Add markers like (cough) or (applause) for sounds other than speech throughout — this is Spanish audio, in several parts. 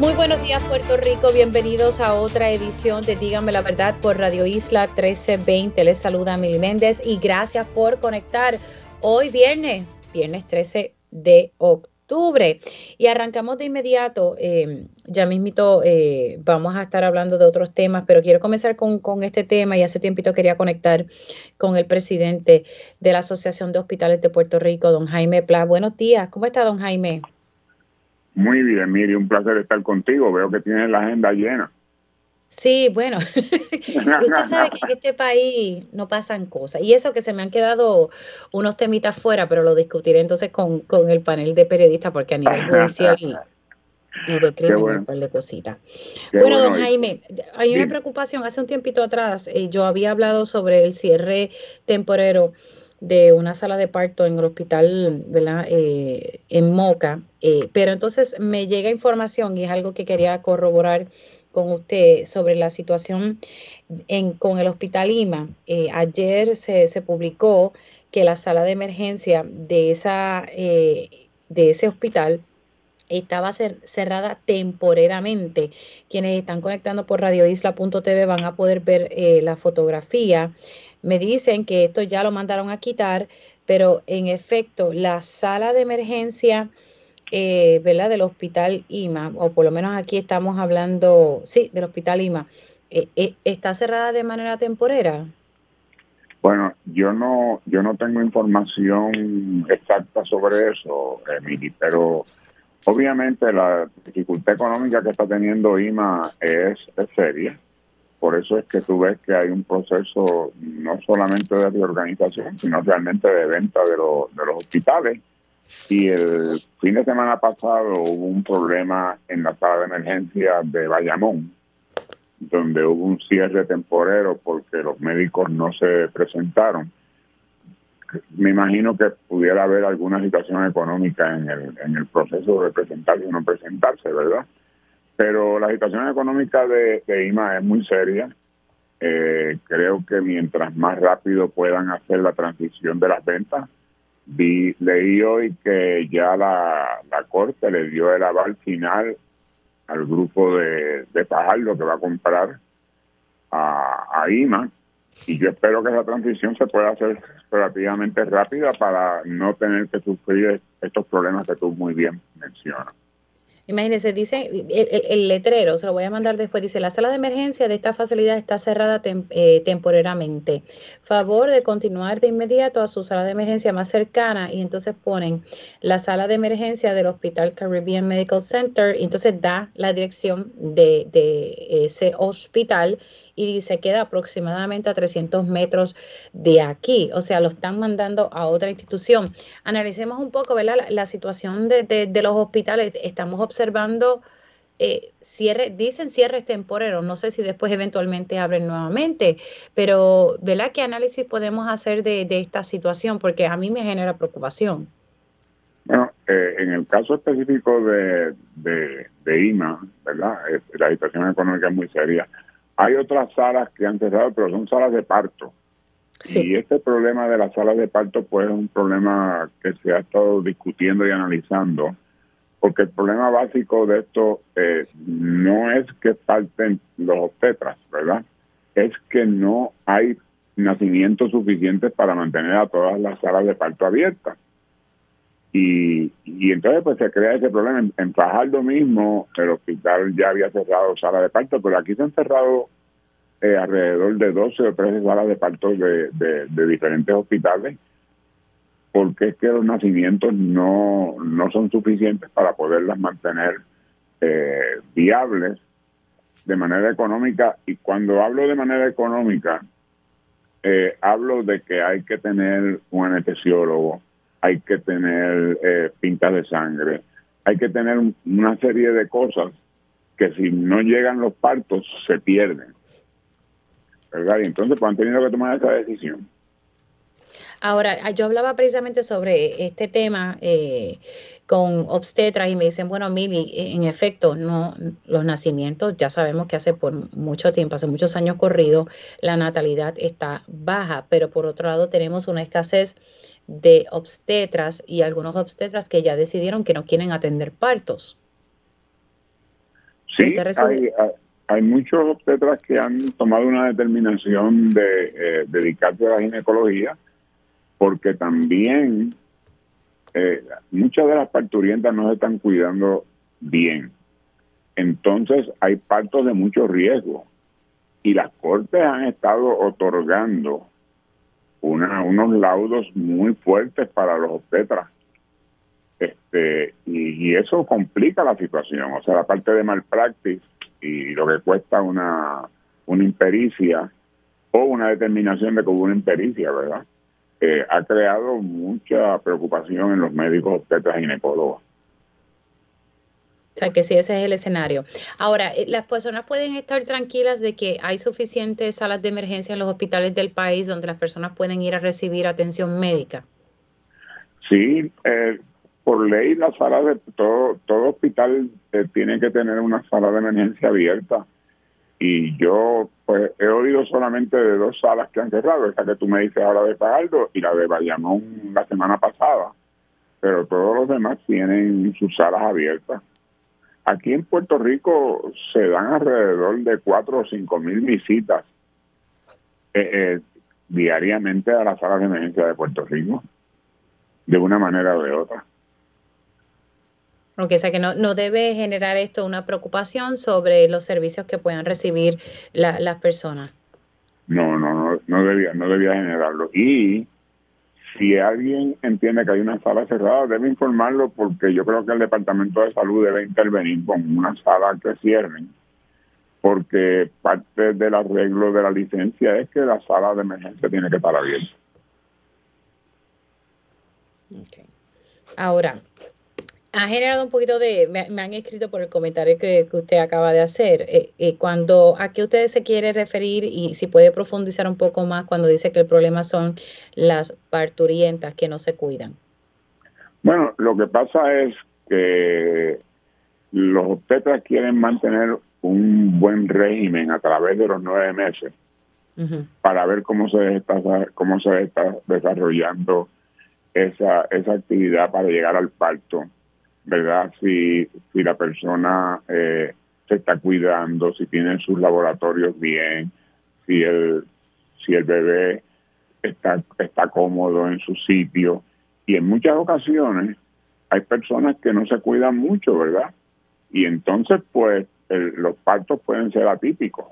Muy buenos días Puerto Rico, bienvenidos a otra edición de Dígame la Verdad por Radio Isla 1320. Les saluda Mili Méndez y gracias por conectar hoy viernes, viernes 13 de octubre. Y arrancamos de inmediato, eh, ya mismito eh, vamos a estar hablando de otros temas, pero quiero comenzar con, con este tema y hace tiempito quería conectar con el presidente de la Asociación de Hospitales de Puerto Rico, don Jaime Pla. Buenos días, ¿cómo está don Jaime? Muy bien, Miri, un placer estar contigo. Veo que tienes la agenda llena. Sí, bueno, (laughs) usted sabe que en este país no pasan cosas. Y eso que se me han quedado unos temitas fuera, pero lo discutiré entonces con, con el panel de periodistas, porque a nivel (laughs) judicial y, de crimen bueno. un par de cositas. bueno, don Jaime, hay una preocupación. Hace un tiempito atrás eh, yo había hablado sobre el cierre temporero de una sala de parto en el hospital, ¿verdad? Eh, en Moca. Eh, pero entonces me llega información y es algo que quería corroborar con usted sobre la situación en, con el hospital IMA. Eh, ayer se, se, publicó que la sala de emergencia de, esa, de ese hospital estaba cerrada temporeramente. Quienes están conectando por radioisla.tv van a poder ver la fotografía me dicen que esto ya lo mandaron a quitar, pero en efecto, la sala de emergencia, eh, ¿verdad? Del hospital IMA, o por lo menos aquí estamos hablando, sí, del hospital IMA, eh, eh, ¿está cerrada de manera temporera? Bueno, yo no, yo no tengo información exacta sobre eso, Emily, pero obviamente la dificultad económica que está teniendo IMA es, es seria por eso es que tú ves que hay un proceso no solamente de reorganización, sino realmente de venta de, de los hospitales. Y el fin de semana pasado hubo un problema en la sala de emergencia de Bayamón, donde hubo un cierre temporero porque los médicos no se presentaron. Me imagino que pudiera haber alguna situación económica en el, en el proceso de presentarse o no presentarse, ¿verdad? Pero la situación económica de, IMA es muy seria. Eh, creo que mientras más rápido puedan hacer la transición de las ventas, vi, leí hoy que ya la, Corte le dio el aval final al grupo de, de Fajardo que va a comprar a, a IMA y yo espero que esa transición se pueda hacer relativamente rápida para no tener que sufrir estos problemas que tú muy bien mencionas. Imagínense, dice el, letrero, se lo voy a mandar después, dice, la sala de emergencia de esta facilidad está cerrada eh, temporalmente. Favor de continuar de inmediato a su sala de emergencia más cercana y entonces ponen la sala de emergencia del Hospital Caribbean Medical Center y entonces da la dirección de ese hospital y se queda aproximadamente a 300 metros de aquí, o sea, lo están mandando a otra institución. Analicemos un poco ¿verdad? La, situación de, los hospitales. Estamos observando eh, cierre, dicen cierres temporeros, no sé si después eventualmente abren nuevamente, pero ¿verdad? ¿Qué análisis podemos hacer de, de esta situación? Porque a mí me genera preocupación. Bueno, eh, en el caso específico de, de, de IMA, ¿verdad? La situación económica es muy seria. Hay otras salas que han cerrado, pero son salas de parto. Y este problema de las salas de parto, pues es un problema que se ha estado discutiendo y analizando, porque el problema básico de esto eh, no es que falten los obstetras, ¿verdad? Es que no hay nacimientos suficientes para mantener a todas las salas de parto abiertas. Y, y entonces pues se crea ese problema. En, en, Fajardo mismo el hospital ya había cerrado salas de parto, pero aquí se han cerrado eh, alrededor de 12 o 13 salas de parto de, de, diferentes hospitales, porque es que los nacimientos no, no son suficientes para poderlas mantener eh, viables de manera económica. Y cuando hablo de manera económica, eh, hablo de que hay que tener un anestesiólogo, hay que tener eh, pintas de sangre, hay que tener una serie de cosas que si no llegan los partos se pierden. ¿verdad? Y entonces pues han tenido que tomar esa decisión. Ahora, yo hablaba precisamente sobre este tema eh, con obstetras y me dicen, bueno, Mili, en efecto, no, los nacimientos, ya sabemos que hace por mucho tiempo, hace muchos años corrido, la natalidad está baja, pero por otro lado tenemos una escasez de obstetras y algunos obstetras que ya decidieron que no quieren atender partos. Sí, hay, hay, muchos obstetras que han tomado una determinación de eh, dedicarse a la ginecología porque también eh, muchas de las parturientas no se están cuidando bien. Entonces hay partos de mucho riesgo y las cortes han estado otorgando una, unos laudos muy fuertes para los obstetras. Este, y, eso complica la situación. O sea, la parte de malpractice y lo que cuesta una, una impericia o una determinación de que hubo una impericia, ¿verdad? Eh, ha creado mucha preocupación en los médicos obstetras ginecólogos. Sea que sí, ese es el escenario. Ahora, eh, las personas pueden estar tranquilas de que hay suficientes salas de emergencia en los hospitales del país donde las personas pueden ir a recibir atención médica. Sí, eh, por ley la sala de todo todo hospital tiene que tener una sala de emergencia abierta y yo pues he oído solamente de dos salas que han cerrado, esa que tú me dices ahora de Fajardo y la de Bayamón la semana pasada, pero todos los demás tienen sus salas abiertas. Aquí en Puerto Rico se dan alrededor de cuatro o cinco mil visitas eh, eh, diariamente a las salas de emergencia de Puerto Rico, de una manera o de otra. Aunque sea que no, no debe generar esto una preocupación sobre los servicios que puedan recibir las personas. No, no, no, no debía, no debía generarlo. Y si alguien entiende que hay una sala cerrada, debe informarlo porque yo creo que el Departamento de Salud debe intervenir con una sala que cierren, porque parte del arreglo de la licencia es que la sala de emergencia tiene que estar abierta. Okay. Ahora, ha generado un poquito de, me, han escrito por el comentario que, usted acaba de hacer, eh, eh, cuando a qué usted se quiere referir y si puede profundizar un poco más cuando dice que el problema son las parturientas que no se cuidan. Bueno, lo que pasa es que los obstetras quieren mantener un buen régimen a través de los nueve meses para ver cómo se está cómo se está desarrollando esa esa actividad para llegar al parto ¿verdad? Si, si la persona eh, se está cuidando, si tiene sus laboratorios bien, si el, si el bebé está, está cómodo en su sitio. Y en muchas ocasiones hay personas que no se cuidan mucho, ¿verdad? Y entonces, pues, los partos pueden ser atípicos.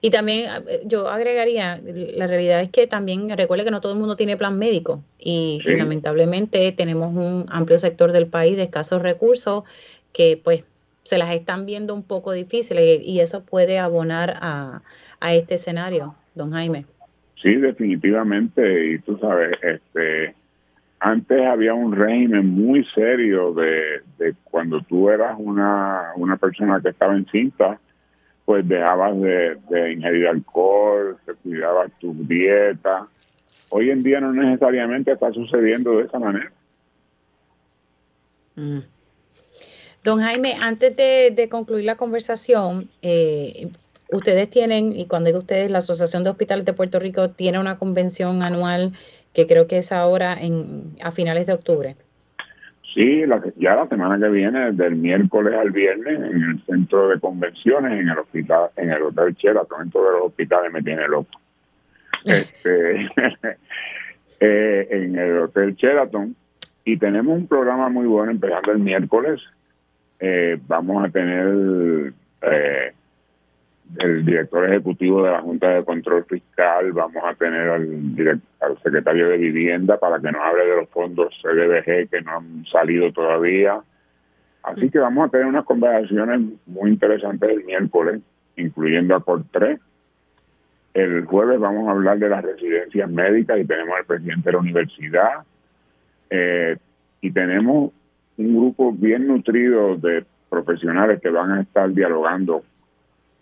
Y también eh, yo agregaría, la realidad es que también recuerde que no todo el mundo tiene plan médico y, lamentablemente tenemos un amplio sector del país de escasos recursos que pues se las están viendo un poco difíciles y, eso puede abonar a, este escenario, don Jaime. Sí, definitivamente, y tú sabes, este antes había un régimen muy serio de, de cuando tú eras una, una persona que estaba encinta, pues dejabas de, ingerir alcohol, te cuidabas tu dieta. Hoy en día no necesariamente está sucediendo de esa manera. Mm. Don Jaime, antes de, concluir la conversación, eh, ustedes tienen, y cuando digo ustedes, la Asociación de Hospitales de Puerto Rico tiene una convención anual que creo que es ahora en, a finales de octubre. Sí, la, ya la semana que viene, del miércoles al viernes, en el centro de convenciones, en el hospital, en el hotel Sheraton, en todos los hospitales me tiene loco. (laughs) Este, (laughs) eh, en el hotel Sheraton y tenemos un programa muy bueno empezando el miércoles. Eh, vamos a tener eh, el director ejecutivo de la Junta de Control Fiscal, vamos a tener al, al secretario de Vivienda para que nos hable de los fondos CDBG que no han salido todavía. Así que vamos a tener unas conversaciones muy interesantes el miércoles, incluyendo a COR3. El jueves vamos a hablar de las residencias médicas y tenemos al presidente de la universidad. Eh, y tenemos un grupo bien nutrido de profesionales que van a estar dialogando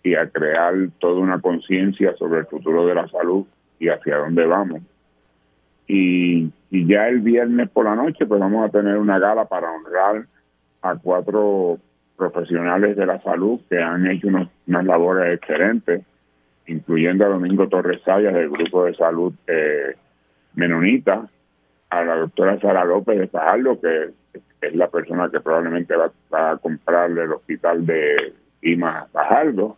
y a crear toda una conciencia sobre el futuro de la salud y hacia dónde vamos. Y, ya el viernes por la noche pues vamos a tener una gala para honrar a cuatro profesionales de la salud que han hecho unas labores excelentes, incluyendo a Domingo Torres Sayas del Grupo de Salud eh, Menonita, a la doctora Sara López de Fajardo, que es la persona que probablemente va, a comprarle el hospital de Ima Fajardo,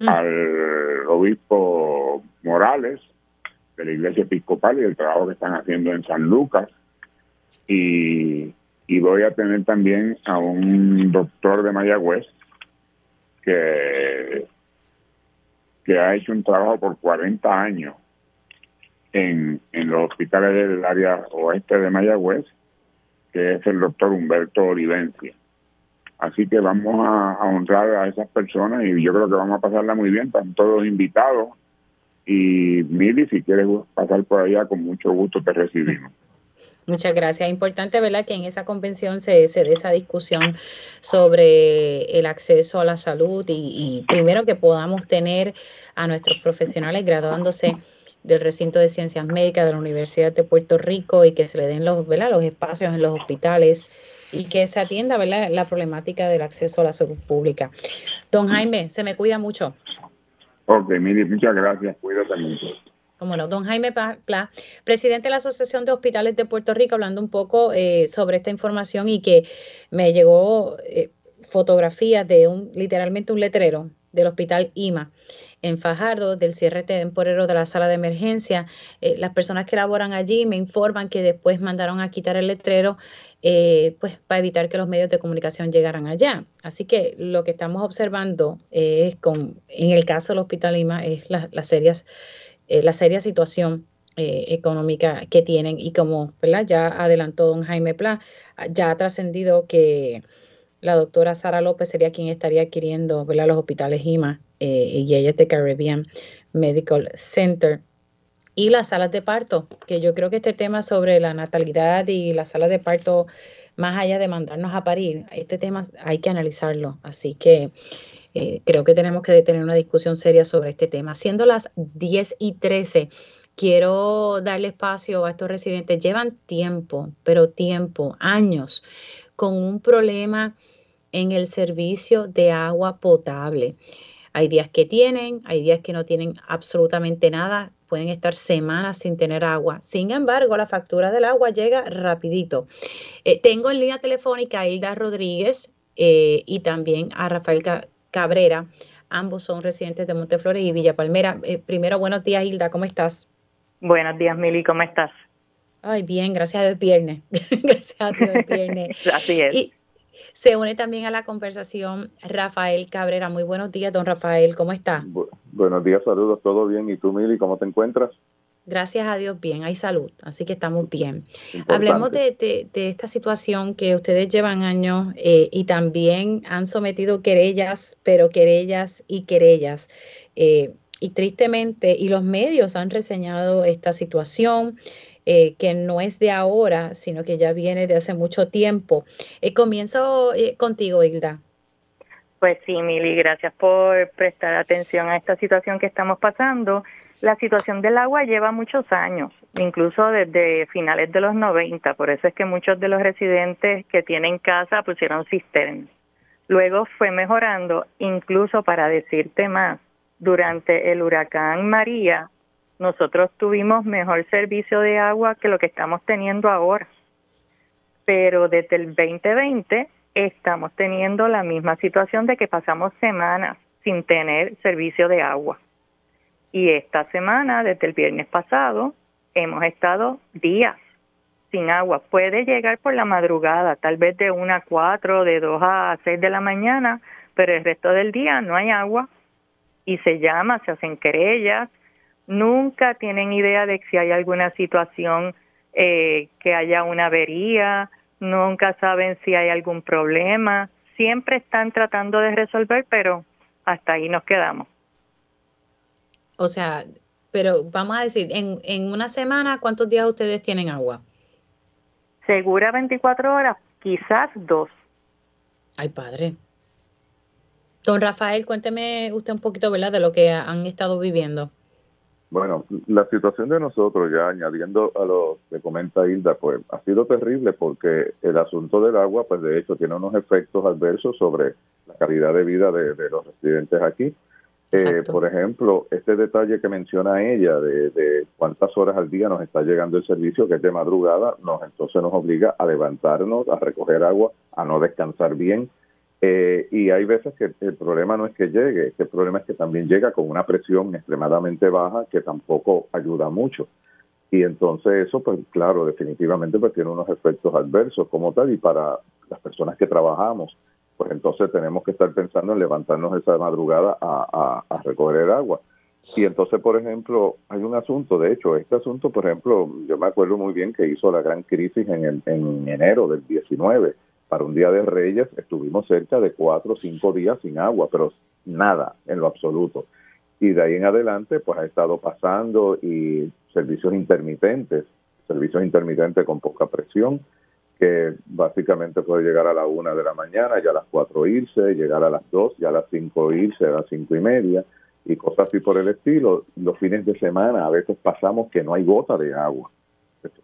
mm. al obispo Morales de la Iglesia Episcopal y el trabajo que están haciendo en San Lucas. Y, y voy a tener también a un doctor de Mayagüez que, que ha hecho un trabajo por 40 años en, en los hospitales del área oeste de Mayagüez, que es el doctor Humberto Olivencia. Así que vamos a, honrar a esas personas y yo creo que vamos a pasarla muy bien, están todos invitados. Y Mili, si quieres pasar por allá, con mucho gusto te recibimos. (laughs) Muchas gracias. Importante, ¿verdad?, que en esa convención se, se dé esa discusión sobre el acceso a la salud y, y primero que podamos tener a nuestros profesionales graduándose del recinto de ciencias médicas de la Universidad de Puerto Rico y que se le den los, los espacios en los hospitales y que se atienda ¿verdad? la problemática del acceso a la salud pública. Don Jaime, se me cuida mucho. Ok, Miri, muchas gracias. Cuídate mucho. Cómo no, don Jaime Pla, presidente de la Asociación de Hospitales de Puerto Rico, hablando un poco eh, sobre esta información y que me llegó eh, fotografías de un, literalmente un letrero del hospital IMA en Fajardo, del cierre temporero de la sala de emergencia. Eh, las personas que laboran allí me informan que después mandaron a quitar el letrero, eh, pues para evitar que los medios de comunicación llegaran allá. Así que lo que estamos observando es con, en el caso del Hospital Lima, es la, serias, eh, la seria situación económica que tienen y como ya adelantó don Jaime Pla, ya ha trascendido que la doctora Sara López sería quien estaría adquiriendo ¿verdad? los hospitales IMA eh, y ella es de Caribbean Medical Center. Y las salas de parto, que yo creo que este tema sobre la natalidad y las salas de parto, más allá de mandarnos a parir, este tema hay que analizarlo. Así que eh, creo que tenemos que tener una discusión seria sobre este tema. Siendo las 10 y 13, quiero darle espacio a estos residentes. Llevan tiempo, pero tiempo, años, con un problema en el servicio de agua potable. Hay días que tienen, hay días que no tienen absolutamente nada, pueden estar semanas sin tener agua. Sin embargo, la factura del agua llega rapidito. Eh, tengo en línea telefónica a Hilda Rodríguez eh, y también a Rafael Cabrera. Ambos son residentes de Monteflores y Villa Palmera. Eh, primero, buenos días, Hilda, ¿cómo estás? Buenos días, Mili, ¿cómo estás? Ay, bien, gracias a Dios, viernes. (laughs) gracias a Dios, viernes. (laughs) Así es. Se une también a la conversación Rafael Cabrera. Muy buenos días, don Rafael, ¿cómo está? buenos días, saludos, todo bien. ¿Y tú, Mili, cómo te encuentras? Gracias a Dios, bien, hay salud, así que estamos bien. Hablemos de, esta situación que ustedes llevan años eh, y también han sometido querellas, pero querellas y querellas. Eh, y tristemente, y los medios han reseñado esta situación. Eh, que no es de ahora, sino que ya viene de hace mucho tiempo. Eh, comienzo eh, contigo, Hilda. Pues sí, Mili, gracias por prestar atención a esta situación que estamos pasando. La situación del agua lleva muchos años, incluso desde finales de los 90, por eso es que muchos de los residentes que tienen casa pusieron cisternas. Luego fue mejorando, incluso para decirte más, durante el huracán María nosotros tuvimos mejor servicio de agua que lo que estamos teniendo ahora. Pero desde el 2020 estamos teniendo la misma situación de que pasamos semanas sin tener servicio de agua. Y esta semana, desde el viernes pasado, hemos estado días sin agua. Puede llegar por la madrugada, tal vez de 1 a 4, de 2 a 6 de la mañana, pero el resto del día no hay agua. Y se llama, se hacen querellas, nunca tienen idea de si hay alguna situación eh, que haya una avería, nunca saben si hay algún problema, siempre están tratando de resolver, pero hasta ahí nos quedamos. O sea, pero vamos a decir, en, en una semana, ¿cuántos días ustedes tienen agua? Segura 24 horas, quizás dos. Ay, padre. Don Rafael, cuénteme usted un poquito, ¿verdad?, de lo que han estado viviendo. Bueno, la situación de nosotros, ya añadiendo a lo que comenta Hilda, pues ha sido terrible porque el asunto del agua, pues de hecho tiene unos efectos adversos sobre la calidad de vida de, los residentes aquí. Eh, por ejemplo, este detalle que menciona ella de, de, cuántas horas al día nos está llegando el servicio, que es de madrugada, nos entonces nos obliga a levantarnos, a recoger agua, a no descansar bien, eh, y hay veces que el problema no es que llegue, el problema es que también llega con una presión extremadamente baja que tampoco ayuda mucho. Y entonces eso, pues claro, definitivamente pues tiene unos efectos adversos como tal y para las personas que trabajamos, pues entonces tenemos que estar pensando en levantarnos esa madrugada a, a, recoger agua. Y entonces, por ejemplo, hay un asunto, de hecho, este asunto, por ejemplo, yo me acuerdo muy bien que hizo la gran crisis en, en enero del 19 para un día de Reyes estuvimos cerca de cuatro o cinco días sin agua, pero nada en lo absoluto. Y de ahí en adelante, pues ha estado pasando y servicios intermitentes, servicios intermitentes con poca presión, que básicamente puede llegar a la una de la mañana, ya a las cuatro irse, llegar a las dos, ya a las cinco irse, a las cinco y media, y cosas así por el estilo. Los fines de semana a veces pasamos que no hay gota de agua.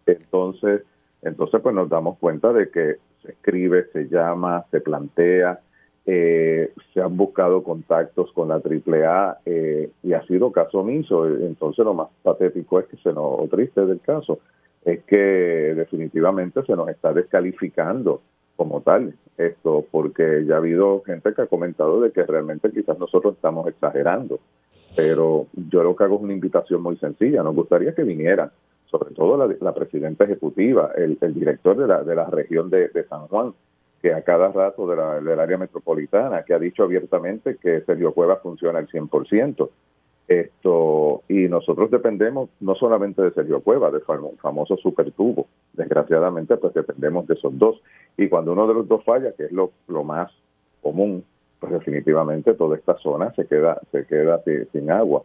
Entonces, entonces pues nos damos cuenta de que se escribe, se llama, se plantea, eh, se han buscado contactos con la AAA eh, y ha sido caso omiso. Entonces lo más patético es que se nos, o triste del caso, es que definitivamente se nos está descalificando como tal esto, porque ya ha habido gente que ha comentado de que realmente quizás nosotros estamos exagerando, pero yo lo que hago es una invitación muy sencilla, nos gustaría que vinieran sobre todo la, presidenta ejecutiva, el, director de la, de la región de, San Juan, que a cada rato de la, del área metropolitana, que ha dicho abiertamente que Sergio Cueva funciona al 100%. Esto, y nosotros dependemos no solamente de Sergio Cueva, de famoso supertubo. Desgraciadamente, pues dependemos de esos dos. Y cuando uno de los dos falla, que es lo, lo más común, pues definitivamente toda esta zona se queda, se queda sin agua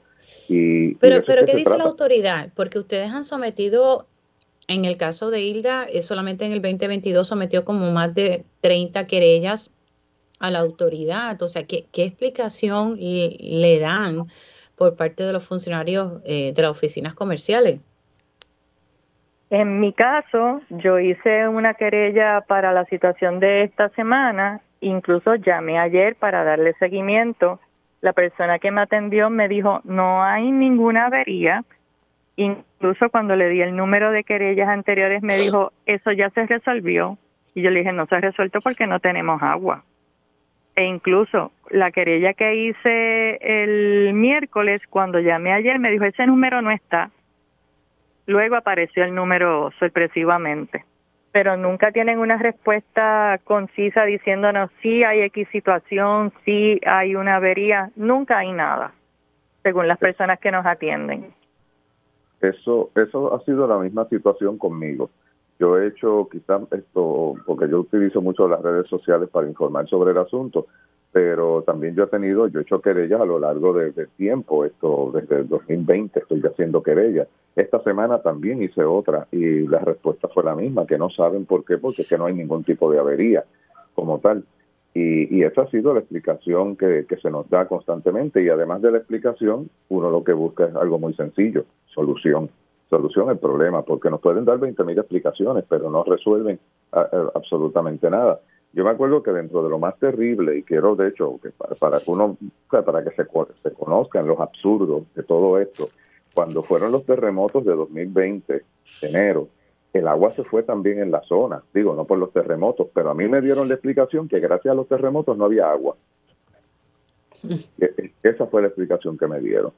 pero, pero ¿qué dice la autoridad? Porque ustedes han sometido, en el caso de Hilda, es solamente en el 2022 sometió como más de 30 querellas a la autoridad. O sea, ¿qué, qué explicación le dan por parte de los funcionarios eh, de las oficinas comerciales? En mi caso, yo hice una querella para la situación de esta semana, incluso llamé ayer para darle seguimiento la persona que me atendió me dijo, no hay ninguna avería. Incluso cuando le di el número de querellas anteriores me dijo, eso ya se resolvió. Y yo le dije, no se ha resuelto porque no tenemos agua. E incluso la querella que hice el miércoles, cuando llamé ayer, me dijo, ese número no está. Luego apareció el número sorpresivamente pero nunca tienen una respuesta concisa diciéndonos si hay X situación, si hay una avería, nunca hay nada, según las personas que nos atienden. Eso, eso ha sido la misma situación conmigo. Yo he hecho quizás esto, porque yo utilizo mucho las redes sociales para informar sobre el asunto, pero también yo he tenido, yo he hecho querellas a lo largo del de tiempo, esto desde el 2020 estoy haciendo querellas. Esta semana también hice otra y la respuesta fue la misma, que no saben por qué, porque es que no hay ningún tipo de avería como tal. Y, y esa ha sido la explicación que, que se nos da constantemente y además de la explicación, uno lo que busca es algo muy sencillo, solución solución al problema, porque nos pueden dar 20.000 explicaciones, pero no resuelven absolutamente nada. Yo me acuerdo que dentro de lo más terrible, y quiero de hecho que para, que uno, para que se, se conozcan los absurdos de todo esto, cuando fueron los terremotos de 2020, enero, el agua se fue también en la zona, digo, no por los terremotos, pero a mí me dieron la explicación que gracias a los terremotos no había agua. E, e, esa fue la explicación que me dieron.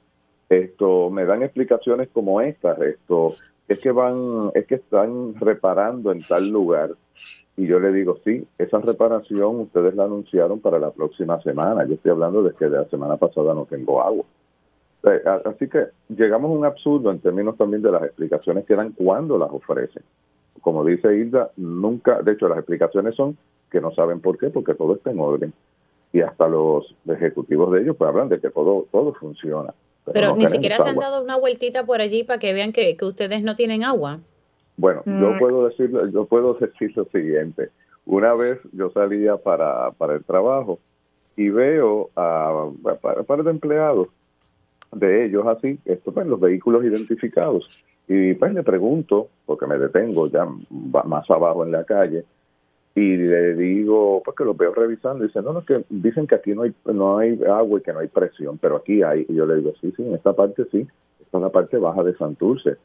Esto, me dan explicaciones como estas, esto, es que van, es que están reparando en tal lugar y yo le digo, sí, esa reparación ustedes la anunciaron para la próxima semana. Yo estoy hablando de que de la semana pasada no tengo agua. Eh, así que llegamos a un absurdo en términos también de las explicaciones que dan cuando las ofrecen. Como dice Hilda, nunca, de hecho las explicaciones son que no saben por qué, porque todo está en orden. Y hasta los ejecutivos de ellos pues hablan de que todo, todo funciona. Pero, ni siquiera se han dado una vueltita por allí para que vean que, que ustedes no tienen agua. Bueno, yo mm. puedo decir, yo puedo decir (laughs) lo siguiente. Una vez yo salía para, para el trabajo y veo a, un par de empleados de ellos así, esto pues los vehículos identificados. Y pues le pregunto, porque me detengo ya más abajo en la calle, y le digo, porque los veo revisando, y dicen, no, no, que dicen que aquí no hay, no hay agua y que no hay presión, pero aquí hay. Y yo le digo, sí, sí, en esta parte sí, esta es la parte baja de Santurce.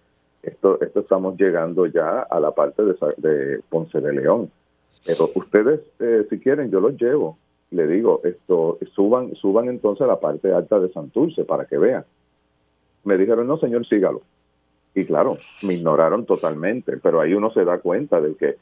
Esto, esto estamos llegando ya a la parte de, de Ponce de León. Pero ustedes, eh, si quieren, yo los llevo. Le digo, esto, suban, suban entonces a la parte alta de Santurce para que vean. Me dijeron, no, señor, sígalo. Y claro, me ignoraron totalmente, pero ahí uno se da cuenta de que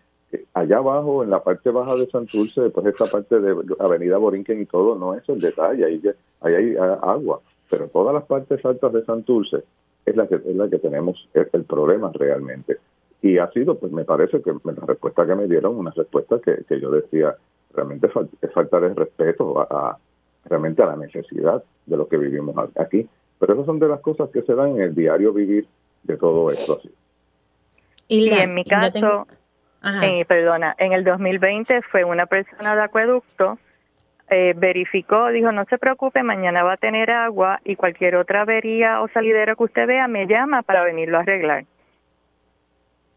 allá abajo, en la parte baja de Santurce, pues esta parte de Avenida Borinquen y todo, no es el detalle, ahí, ahí hay agua, pero todas las partes altas de Santurce es la que, es la que tenemos el, problema realmente. Y ha sido, pues me parece que la respuesta que me dieron, una respuesta que, que yo decía, realmente es faltar el respeto a, realmente a la necesidad de lo que vivimos aquí. Pero esas son de las cosas que se dan en el diario vivir de todo esto así. Y, en mi caso, eh, perdona, en el 2020 fue una persona de acueducto, eh, verificó, dijo, no se preocupe, mañana va a tener agua y cualquier otra avería o salidero que usted vea me llama para venirlo a arreglar.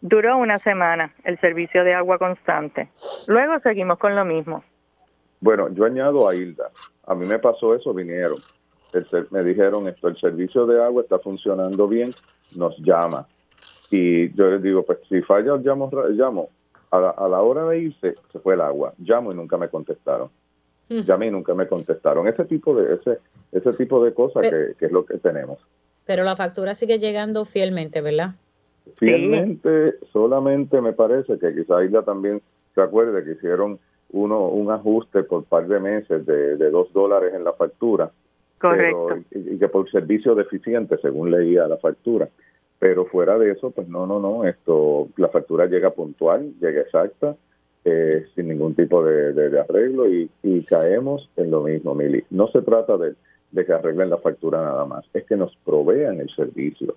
Duró una semana el servicio de agua constante. Luego seguimos con lo mismo. Bueno, yo añado a Hilda. A mí me pasó eso, vinieron. me dijeron esto, el servicio de agua está funcionando bien, nos llama. Y yo les digo, pues si falla, llamo, llamo. A la, a la hora de irse, se fue el agua. Llamo y nunca me contestaron. Llamé y nunca me contestaron. Ese tipo de, ese, ese tipo de cosas que, es lo que tenemos. Pero la factura sigue llegando fielmente, ¿verdad? Fielmente, solamente me parece que quizá Isla también se acuerde que hicieron uno un ajuste por par de meses de, de dos dólares en la factura. Correcto. y, que por servicio deficiente, según leía la factura. Pero fuera de eso, pues no, no, no, esto, la factura llega puntual, llega exacta, eh, sin ningún tipo de, arreglo y, caemos en lo mismo, Mili. No se trata de, que arreglen la factura nada más, es que nos provean el servicio,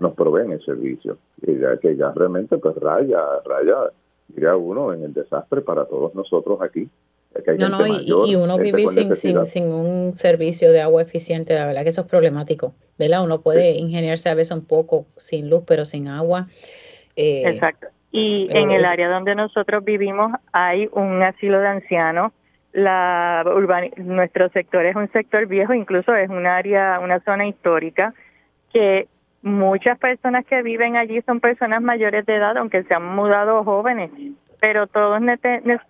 nos proveen el servicio. Y ya que ya realmente pues raya, raya, diría uno, en el desastre para todos nosotros aquí no, no, y, uno vivir sin, sin, un servicio de agua eficiente, la verdad que eso es problemático, ¿verdad? Uno puede ingeniarse a veces un poco sin luz, pero sin agua. Eh, Exacto. Y en el área donde nosotros vivimos hay un asilo de ancianos. La nuestro sector es un sector viejo, incluso es un área, una zona histórica que muchas personas que viven allí son personas mayores de edad, aunque se han mudado jóvenes pero todos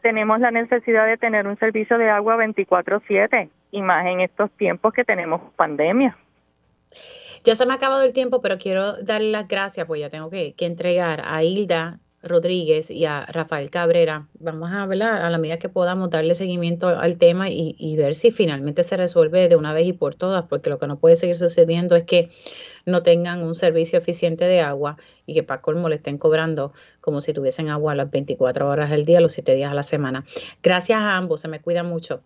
tenemos la necesidad de tener un servicio de agua 24/7 y más en estos tiempos que tenemos pandemia. Ya se me ha acabado el tiempo, pero quiero darle las gracias, pues ya tengo que, entregar a Hilda Rodríguez y a Rafael Cabrera. Vamos a hablar a la medida que podamos darle seguimiento al tema y, ver si finalmente se resuelve de una vez y por todas, porque lo que no puede seguir sucediendo es que no tengan un servicio eficiente de agua y que para colmo le estén cobrando como si tuviesen agua las 24 horas del día, los 7 días a la semana. Gracias a ambos, se me cuida mucho.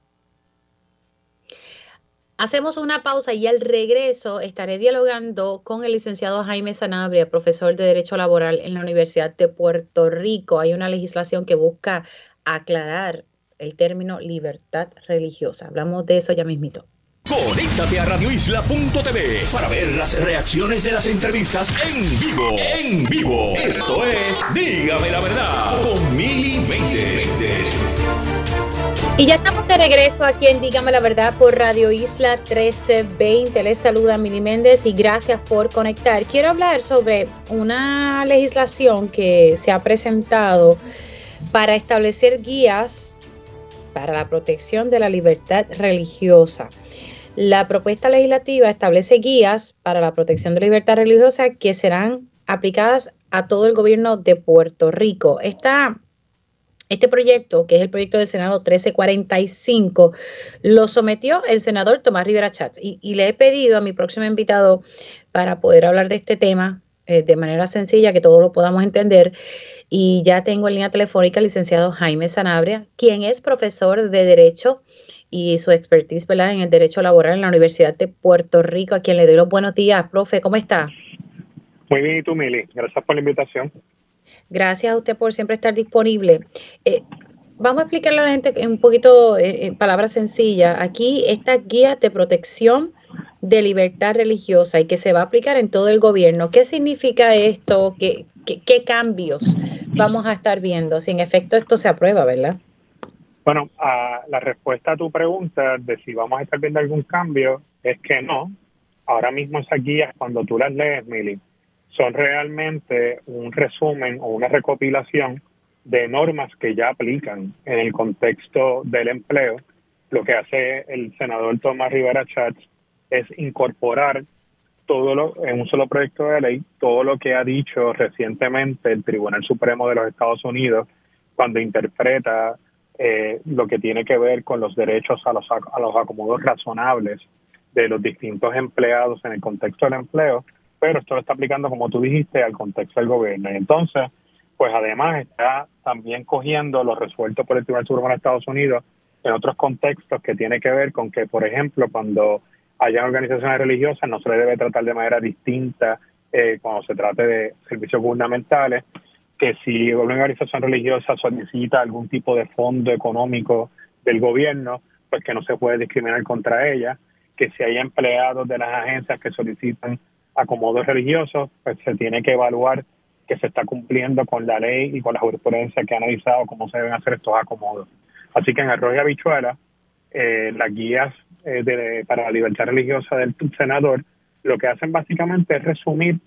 Hacemos una pausa y al regreso estaré dialogando con el licenciado Jaime Sanabria, profesor de Derecho Laboral en la Universidad de Puerto Rico. Hay una legislación que busca aclarar el término libertad religiosa. Hablamos de eso ya mismito. Conéctate a radioisla.tv para ver las reacciones de las entrevistas en vivo. En vivo. Esto es Dígame la verdad con Mili Y ya estamos de regreso aquí en Dígame la verdad por Radio Isla 1320. Les saluda Mili Méndez y gracias por conectar. Quiero hablar sobre una legislación que se ha presentado para establecer guías para la protección de la libertad religiosa. La propuesta legislativa establece guías para la protección de la libertad religiosa que serán aplicadas a todo el gobierno de Puerto Rico. Este proyecto, que es el proyecto del Senado 1345, lo sometió el senador Tomás Rivera Chats y, le he pedido a mi próximo invitado para poder hablar de este tema eh, de manera sencilla, que todos lo podamos entender. Y ya tengo en línea telefónica al licenciado Jaime Sanabria, quien es profesor de Derecho y su expertise ¿verdad? en el derecho laboral en la Universidad de Puerto Rico, a quien le doy los buenos días. Profe, ¿cómo está? Muy bien, ¿y tú, Mili? Gracias por la invitación. Gracias a usted por siempre estar disponible. Eh, vamos a explicarle a la gente un poquito eh, en palabras sencillas. Aquí esta guía de protección de libertad religiosa y que se va a aplicar en todo el gobierno. ¿Qué significa esto? ¿Qué, qué, cambios vamos a estar viendo? Si en efecto esto se aprueba, ¿verdad? Bueno, la respuesta a tu pregunta de si vamos a estar viendo algún cambio es que no. Ahora mismo esas guías, cuando tú las lees, Mili, son realmente un resumen o una recopilación de normas que ya aplican en el contexto del empleo. Lo que hace el senador Tomás Rivera Chats es incorporar todo lo, en un solo proyecto de ley todo lo que ha dicho recientemente el Tribunal Supremo de los Estados Unidos cuando interpreta eh, lo que tiene que ver con los derechos a los, a los acomodos razonables de los distintos empleados en el contexto del empleo, pero esto lo está aplicando, como tú dijiste, al contexto del gobierno. Y entonces, pues además está también cogiendo lo resuelto por el Tribunal Supremo de Estados Unidos en otros contextos que tiene que ver con que, por ejemplo, cuando hayan organizaciones religiosas no se le debe tratar de manera distinta eh, cuando se trate de servicios gubernamentales, que si una organización religiosa solicita algún tipo de fondo económico del gobierno, pues que no se puede discriminar contra ella, que si hay empleados de las agencias que solicitan acomodos religiosos, pues se tiene que evaluar que se está cumpliendo con la ley y con la jurisprudencia que ha analizado cómo se deben hacer estos acomodos. Así que en Arroyo y Habichuela, eh, las guías eh, para la libertad religiosa del senador, lo que hacen básicamente es resumir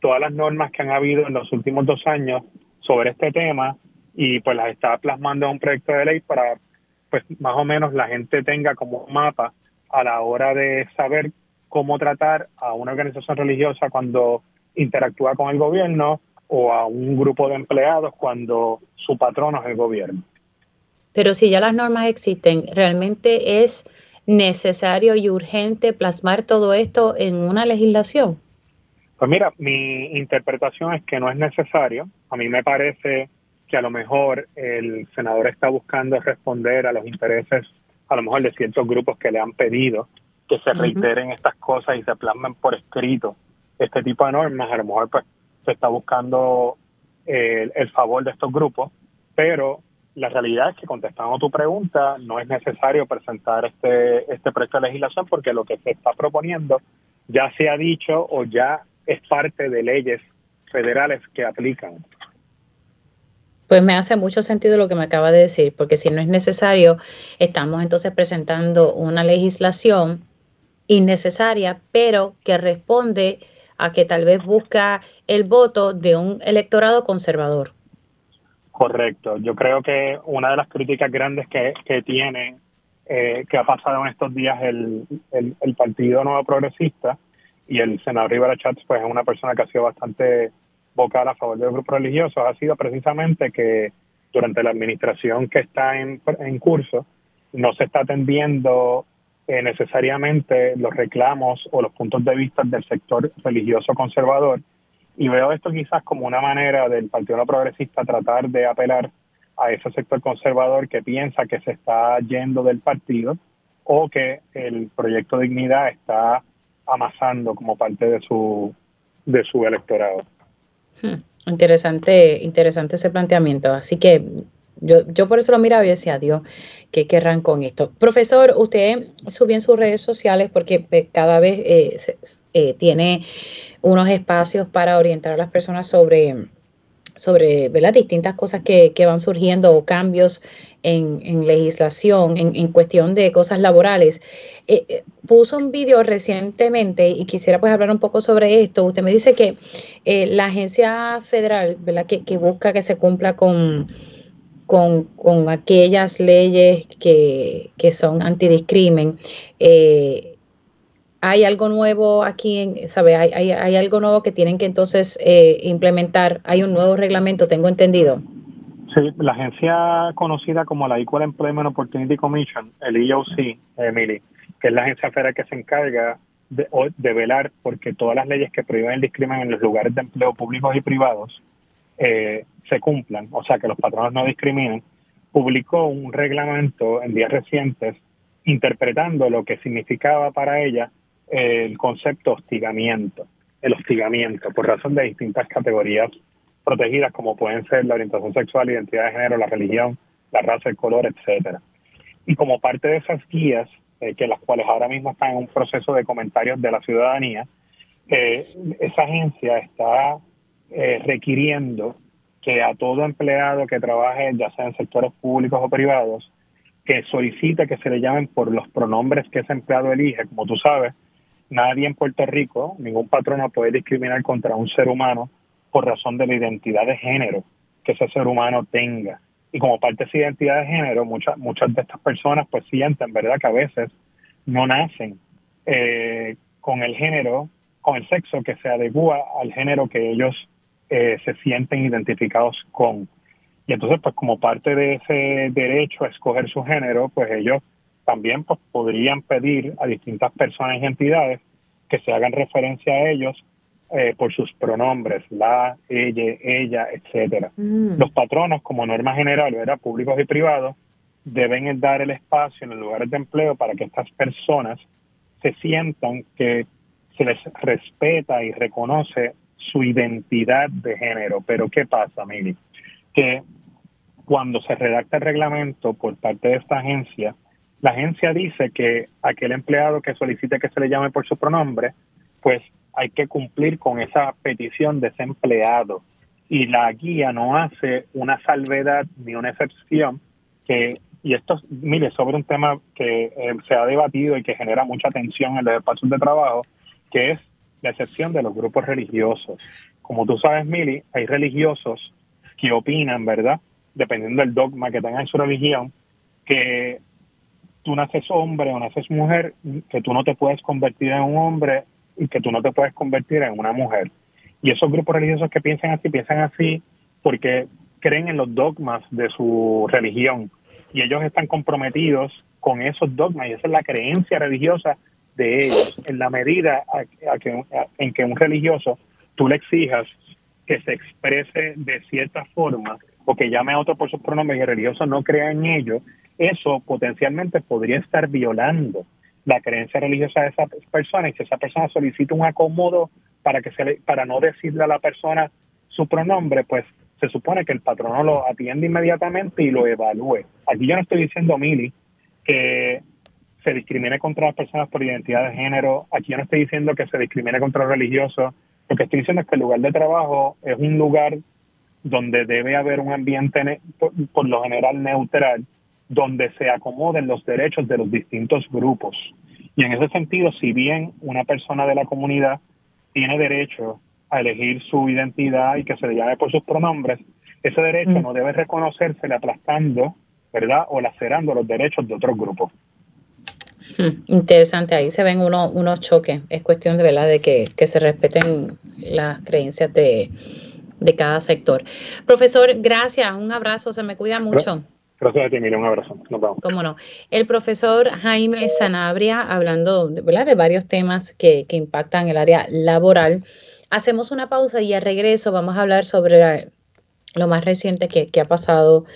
todas las normas que han habido en los últimos dos años sobre este tema y pues las está plasmando en un proyecto de ley para pues más o menos la gente tenga como un mapa a la hora de saber cómo tratar a una organización religiosa cuando interactúa con el gobierno o a un grupo de empleados cuando su patrono es el gobierno. Pero si ya las normas existen, ¿realmente es necesario y urgente plasmar todo esto en una legislación? Pues mira, mi interpretación es que no es necesario. A mí me parece que a lo mejor el senador está buscando responder a los intereses, a lo mejor de ciertos grupos que le han pedido que se reiteren estas cosas y se plasmen por escrito este tipo de normas. A lo mejor pues se está buscando el, el favor de estos grupos, pero la realidad es que contestando tu pregunta, no es necesario presentar este, este proyecto de legislación porque lo que se está proponiendo ya se ha dicho o ya es parte de leyes federales que aplican. Pues me hace mucho sentido lo que me acaba de decir, porque si no es necesario, estamos entonces presentando una legislación innecesaria, pero que responde a que tal vez busca el voto de un electorado conservador. Correcto. Yo creo que una de las críticas grandes que, que tiene, eh, que ha pasado en estos días el, el, Partido Nuevo Progresista y el senador Rivera Chats, pues es una persona que ha sido bastante vocal a favor del grupo religioso, ha sido precisamente que durante la administración que está en, en curso no se está atendiendo eh, necesariamente los reclamos o los puntos de vista del sector religioso conservador y veo esto quizás como una manera del Partido Progresista tratar de apelar a ese sector conservador que piensa que se está yendo del partido o que el proyecto Dignidad está amasando como parte de su de su electorado. Hmm, interesante, interesante ese planteamiento. Así que yo, yo por eso lo miraba y decía, Dios, ¿qué querrán con esto? Profesor, usted subió en sus redes sociales porque eh, cada vez eh, eh, tiene unos espacios para orientar a las personas sobre, sobre ¿verdad? distintas cosas que, van surgiendo o cambios en, legislación, en, cuestión de cosas laborales. Puso un video recientemente y quisiera pues hablar un poco sobre esto. Usted me dice que la agencia federal, ¿verdad? Que, que busca que se cumpla con, con, con aquellas leyes que, que son antidiscrimen, eh, hay algo nuevo aquí, en, ¿sabe? Hay, hay, hay algo nuevo que tienen que entonces eh, implementar. Hay un nuevo reglamento, tengo entendido. Sí, la agencia conocida como la Equal Employment Opportunity Commission, el EOC, Emily, que es la agencia federal que se encarga de, de, velar porque todas las leyes que prohíben el discrimen en los lugares de empleo públicos y privados eh, se cumplan, o sea, que los patronos no discriminen, publicó un reglamento en días recientes interpretando lo que significaba para ella el concepto hostigamiento, el hostigamiento por razón de distintas categorías protegidas como pueden ser la orientación sexual, identidad de género, la religión, la raza, el color, etcétera. Y como parte de esas guías, eh, que las cuales ahora mismo están en un proceso de comentarios de la ciudadanía, eh, esa agencia está eh, requiriendo que a todo empleado que trabaje, ya sea en sectores públicos o privados, que solicite que se le llamen por los pronombres que ese empleado elige. Como tú sabes, nadie en Puerto Rico, ningún patrono puede discriminar contra un ser humano por razón de la identidad de género que ese ser humano tenga. Y como parte de esa identidad de género, muchas, muchas de estas personas pues sienten, ¿verdad?, que a veces no nacen eh, con el género, con el sexo que se adecua al género que ellos eh, se sienten identificados con. Y entonces, pues como parte de ese derecho a escoger su género, pues ellos también pues, podrían pedir a distintas personas y entidades que se hagan referencia a ellos eh, por sus pronombres, la, ella, ella, etcétera. Mm. Los patronos, como norma general, ¿verdad? públicos y privados, deben dar el espacio en los lugares de empleo para que estas personas se sientan que se les respeta y reconoce su identidad de género. Pero ¿qué pasa, Mili? Que cuando se redacta el reglamento por parte de esta agencia, la agencia dice que aquel empleado que solicite que se le llame por su pronombre, pues hay que cumplir con esa petición de ese empleado. Y la guía no hace una salvedad ni una excepción que, y esto, mire, sobre un tema que eh, se ha debatido y que genera mucha tensión en los espacios de trabajo, que es la excepción de los grupos religiosos. Como tú sabes, Mili, hay religiosos que opinan, ¿verdad? Dependiendo del dogma que tengan en su religión, que tú naces hombre o naces mujer, que tú no te puedes convertir en un hombre y que tú no te puedes convertir en una mujer. Y esos grupos religiosos que piensan así, piensan así porque creen en los dogmas de su religión y ellos están comprometidos con esos dogmas y esa es la creencia religiosa de ellos. En la medida en que un religioso tú le exijas que se exprese de cierta forma o que llame a otro por sus pronombres y el religioso no crea en ello, eso potencialmente podría estar violando la creencia religiosa de esa persona y si esa persona solicita un acomodo para que se le, para no decirle a la persona su pronombre, pues se supone que el patrono lo atiende inmediatamente y lo evalúe. Aquí yo no estoy diciendo, Mili, que se discrimine contra las personas por identidad de género. Aquí yo no estoy diciendo que se discrimine contra los religiosos. Lo que estoy diciendo es que el lugar de trabajo es un lugar donde debe haber un ambiente por lo general neutral donde se acomoden los derechos de los distintos grupos. Y en ese sentido, si bien una persona de la comunidad tiene derecho a elegir su identidad y que se le llame por sus pronombres, ese derecho mm. no debe reconocerse aplastando, ¿verdad? O lacerando los derechos de otros grupos. Hmm, interesante, ahí se ven unos, unos choques. Es cuestión de verdad de que, se respeten las creencias de, de cada sector. Profesor, gracias, un abrazo, se me cuida mucho. Gracias a ti, Un abrazo. Nos vemos. Cómo no. El profesor Jaime Sanabria, hablando ¿verdad? de varios temas que, que impactan el área laboral. Hacemos una pausa y al regreso vamos a hablar sobre lo más reciente que, que ha pasado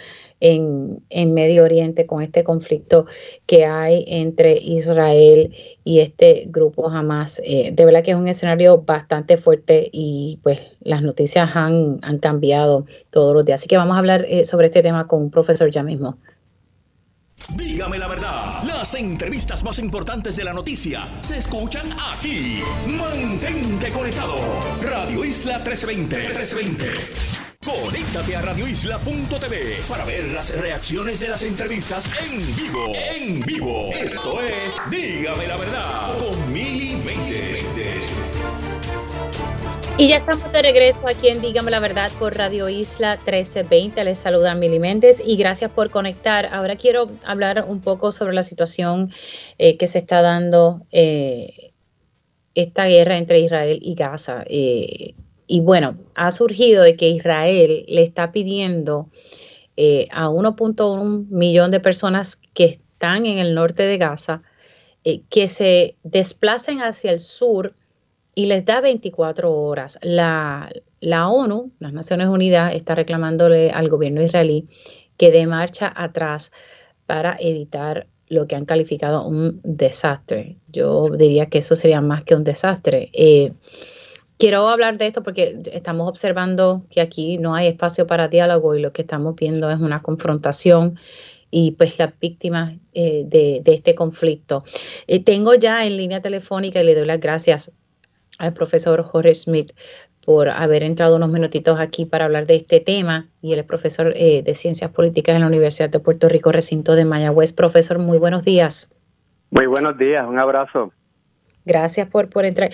en, Medio Oriente con este conflicto que hay entre Israel y este grupo Hamas. Eh, de verdad que es un escenario bastante fuerte y pues las noticias han, cambiado todos los días. Así que vamos a hablar eh, sobre este tema con un profesor ya mismo. Dígame la verdad, las entrevistas más importantes de la noticia se escuchan aquí. Mantente conectado. Radio Isla 1320. 1320. Conéctate a radioisla.tv para ver las reacciones de las entrevistas en vivo. En vivo. Esto es Dígame la verdad con Mili Y ya estamos de regreso aquí en Dígame la verdad por Radio Isla 1320. Les saluda Mili Méndez y gracias por conectar. Ahora quiero hablar un poco sobre la situación eh, que se está dando. Eh, esta guerra entre Israel y Gaza. Eh, y bueno, ha surgido de que Israel le está pidiendo eh, a 1.1 millón de personas que están en el norte de Gaza eh, que se desplacen hacia el sur y les da 24 horas. La, ONU, las Naciones Unidas, está reclamándole al gobierno israelí que dé marcha atrás para evitar lo que han calificado un desastre. Yo diría que eso sería más que un desastre. Eh, quiero hablar de esto porque estamos observando que aquí no hay espacio para diálogo y lo que estamos viendo es una confrontación y pues las víctimas eh, de, este conflicto. Eh, tengo ya en línea telefónica y le doy las gracias al profesor Jorge Smith por haber entrado unos minutitos aquí para hablar de este tema y él es profesor eh, de Ciencias Políticas en la Universidad de Puerto Rico, recinto de Mayagüez. Profesor, muy buenos días. Muy buenos días, un abrazo. Gracias por, por entrar.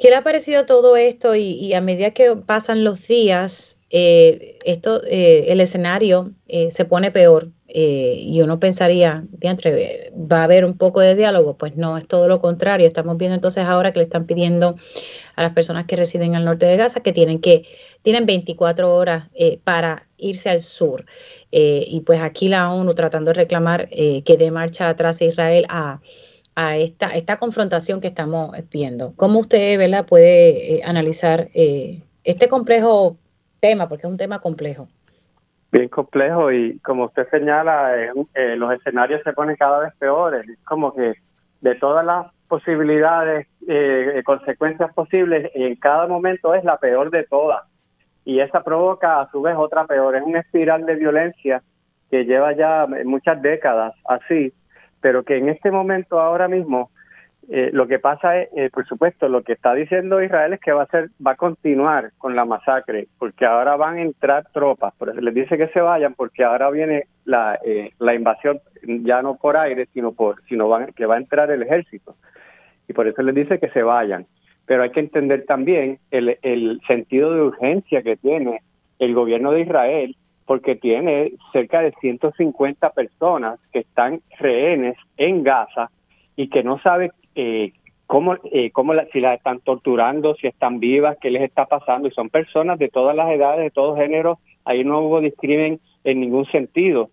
¿Qué le ha parecido todo esto? Y, a medida que pasan los días, eh, esto, eh, el escenario eh, se pone peor y uno pensaría, diantre, va a haber un poco de diálogo. Pues no, es todo lo contrario. Estamos viendo entonces ahora que le están pidiendo a las personas que residen al norte de Gaza que tienen que tienen 24 horas para irse al sur. y pues aquí la ONU tratando de reclamar que dé marcha atrás a Israel a a esta, esta confrontación que estamos viendo. ¿Cómo usted ¿verdad? puede eh, analizar eh, este complejo tema? Porque es un tema complejo. Bien complejo y como usted señala, eh, los escenarios se ponen cada vez peores. Es como que de todas las posibilidades, consecuencias posibles, en cada momento es la peor de todas. Y esa provoca a su vez otra peor. Es una espiral de violencia que lleva ya muchas décadas así pero que en este momento ahora mismo eh, lo que pasa es, eh, por supuesto, lo que está diciendo Israel es que va a ser, va a continuar con la masacre, porque ahora van a entrar tropas, por eso les dice que se vayan, porque ahora viene la, eh, la invasión ya no por aire, sino por, sino van, que va a entrar el ejército, y por eso les dice que se vayan. Pero hay que entender también el, el sentido de urgencia que tiene el gobierno de Israel porque tiene cerca de 150 personas que están rehenes en Gaza y que no sabe eh, cómo, eh, cómo si las están torturando, si están vivas, qué les está pasando. Y son personas de todas las edades, de todos géneros. Ahí no hubo discrimen en ningún sentido.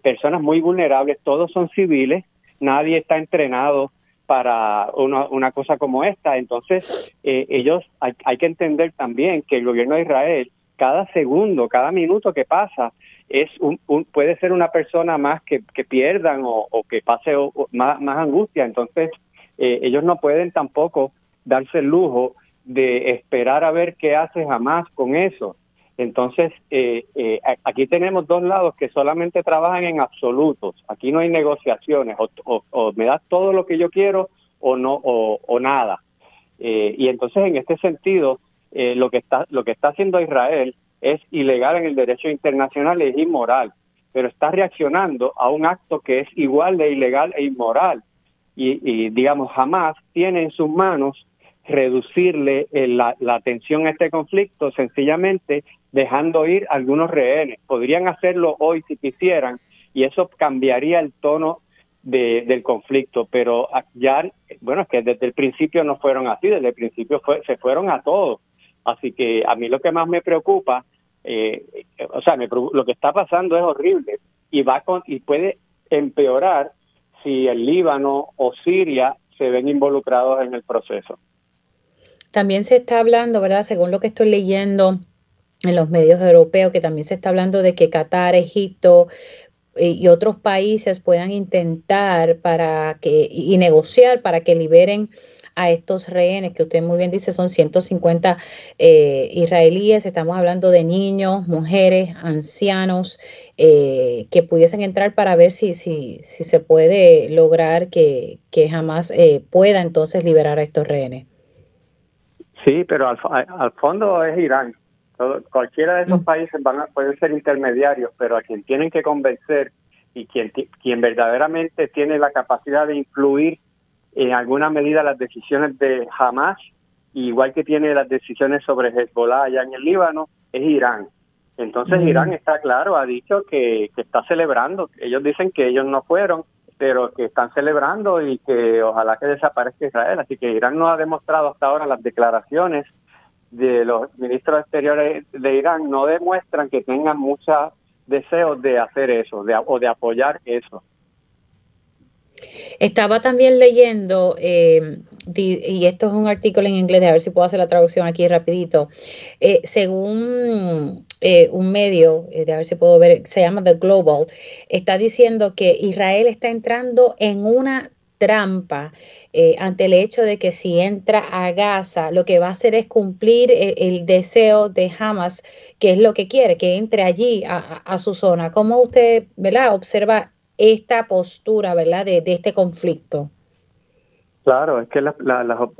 Personas muy vulnerables, todos son civiles, nadie está entrenado para una, una cosa como esta. Entonces, eh, ellos hay, hay que entender también que el gobierno de Israel cada segundo, cada minuto que pasa es un, puede ser una persona más que, pierdan o, que pase más, angustia. Entonces, eh, ellos no pueden tampoco darse el lujo de esperar a ver qué hace jamás con eso. Entonces, eh, eh, aquí tenemos dos lados que solamente trabajan en absolutos. Aquí no hay negociaciones. O, me das todo lo que yo quiero o no o, nada. y entonces, en este sentido, eh, lo que está lo que está haciendo Israel es ilegal en el derecho internacional es inmoral, pero está reaccionando a un acto que es igual de ilegal e inmoral y, digamos jamás tiene en sus manos reducirle eh, la, la atención a este conflicto sencillamente dejando ir algunos rehenes. Podrían hacerlo hoy si quisieran y eso cambiaría el tono de, del conflicto, pero ya, bueno, es que desde el principio no fueron así, desde el principio fue, se fueron a todos. Así que a mí lo que más me preocupa, eh, o sea, lo que está pasando es horrible y va con, y puede empeorar si el Líbano o Siria se ven involucrados en el proceso. También se está hablando, ¿verdad? Según lo que estoy leyendo en los medios europeos, que también se está hablando de que Qatar, Egipto eh, y otros países puedan intentar para que y negociar para que liberen a estos rehenes, que usted muy bien dice, son 150 eh, israelíes, estamos hablando de niños, mujeres, ancianos, eh, que pudiesen entrar para ver si, si, si se puede lograr que, que jamás eh, pueda entonces liberar a estos rehenes. Sí, pero al, al fondo es Irán. cualquiera de esos mm. países van a, pueden ser intermediarios, pero a quien tienen que convencer y quien, quien verdaderamente tiene la capacidad de influir en alguna medida las decisiones de Hamas, igual que tiene las decisiones sobre Hezbollah allá en el Líbano, es Irán. Entonces Irán está claro, ha dicho que, está celebrando, ellos dicen que ellos no fueron, pero que están celebrando y que ojalá que desaparezca Israel. Así que Irán no ha demostrado hasta ahora las declaraciones de los ministros exteriores de Irán no demuestran que tengan muchos deseos de hacer eso de, o de apoyar eso. Estaba también leyendo, eh, y esto es un artículo en inglés, a ver si puedo hacer la traducción aquí rapidito. Eh, según eh, un medio, de a ver si puedo ver, se llama The Global, está diciendo que Israel está entrando en una trampa ante el hecho de que si entra a Gaza, lo que va a hacer es cumplir el, el deseo de Hamas, que es lo que quiere, que entre allí a, su zona. ¿Cómo usted ¿verdad? observa esta postura ¿verdad? De, de este conflicto? Claro, es que la,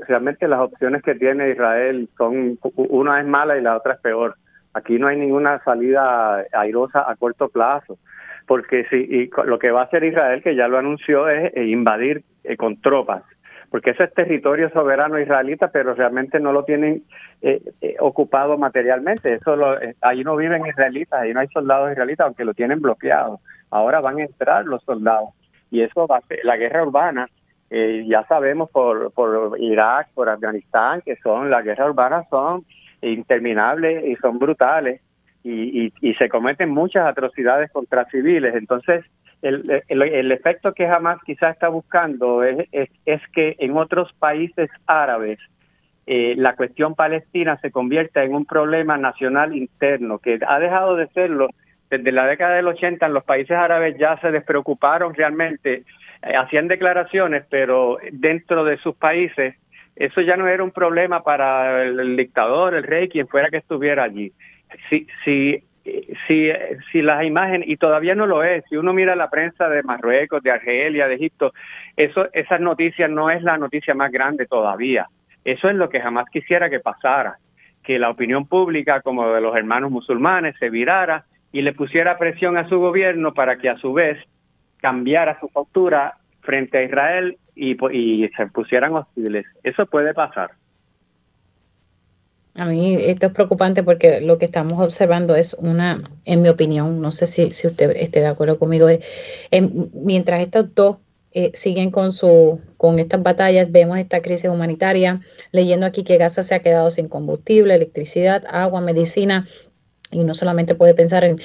realmente las opciones que tiene Israel son, una es mala y la otra es peor. Aquí no hay ninguna salida airosa a corto plazo, porque si y lo que va a hacer Israel, que ya lo anunció, es eh, invadir eh, con tropas, porque eso es territorio soberano israelita, pero realmente no lo tienen eh, ocupado materialmente. Eso ahí no viven israelitas, ahí no hay soldados israelitas, aunque lo tienen bloqueado. Ahora van a entrar los soldados y eso va a ser la guerra urbana eh, ya sabemos por, por Irak, por Afganistán, que son las guerras urbanas son interminables y son brutales y, y, se cometen muchas atrocidades contra civiles. Entonces, el, el, efecto que jamás quizás está buscando es, es, que en otros países árabes eh, la cuestión palestina se convierta en un problema nacional interno, que ha dejado de serlo desde la década del 80 en los países árabes ya se despreocuparon realmente eh, hacían declaraciones, pero dentro de sus países eso ya no era un problema para el, dictador, el rey, quien fuera que estuviera allí. Si, si, si, si las imágenes, y todavía no lo es, si uno mira la prensa de Marruecos, de Argelia, de Egipto, eso, esas noticias no es la noticia más grande todavía. Eso es lo que jamás quisiera que pasara, que la opinión pública, como de los hermanos musulmanes, se virara y le pusiera presión a su gobierno para que a su vez cambiara su postura frente a Israel y, y se pusieran hostiles. Eso puede pasar. A mí esto es preocupante porque lo que estamos observando es una, en mi opinión, no sé si, usted esté de acuerdo conmigo, es, mientras estos dos eh, siguen con su con estas batallas, vemos esta crisis humanitaria, leyendo aquí que Gaza se ha quedado sin combustible, electricidad, agua, medicina, y no solamente puede pensar en,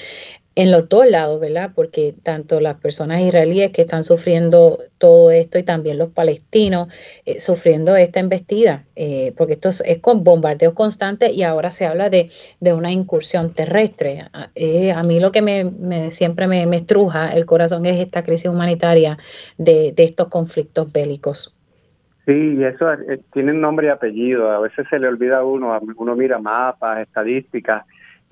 en los dos lados, ¿verdad? Porque tanto las personas israelíes que están sufriendo todo esto y también los palestinos eh, sufriendo esta embestida, eh, porque esto es, con bombardeos constantes y ahora se habla de, una incursión terrestre. Eh, a mí lo que me, siempre me, estruja el corazón es esta crisis humanitaria de, de estos conflictos bélicos. Sí, eso tiene nombre y apellido. A veces se le olvida a uno, uno mira mapas, estadísticas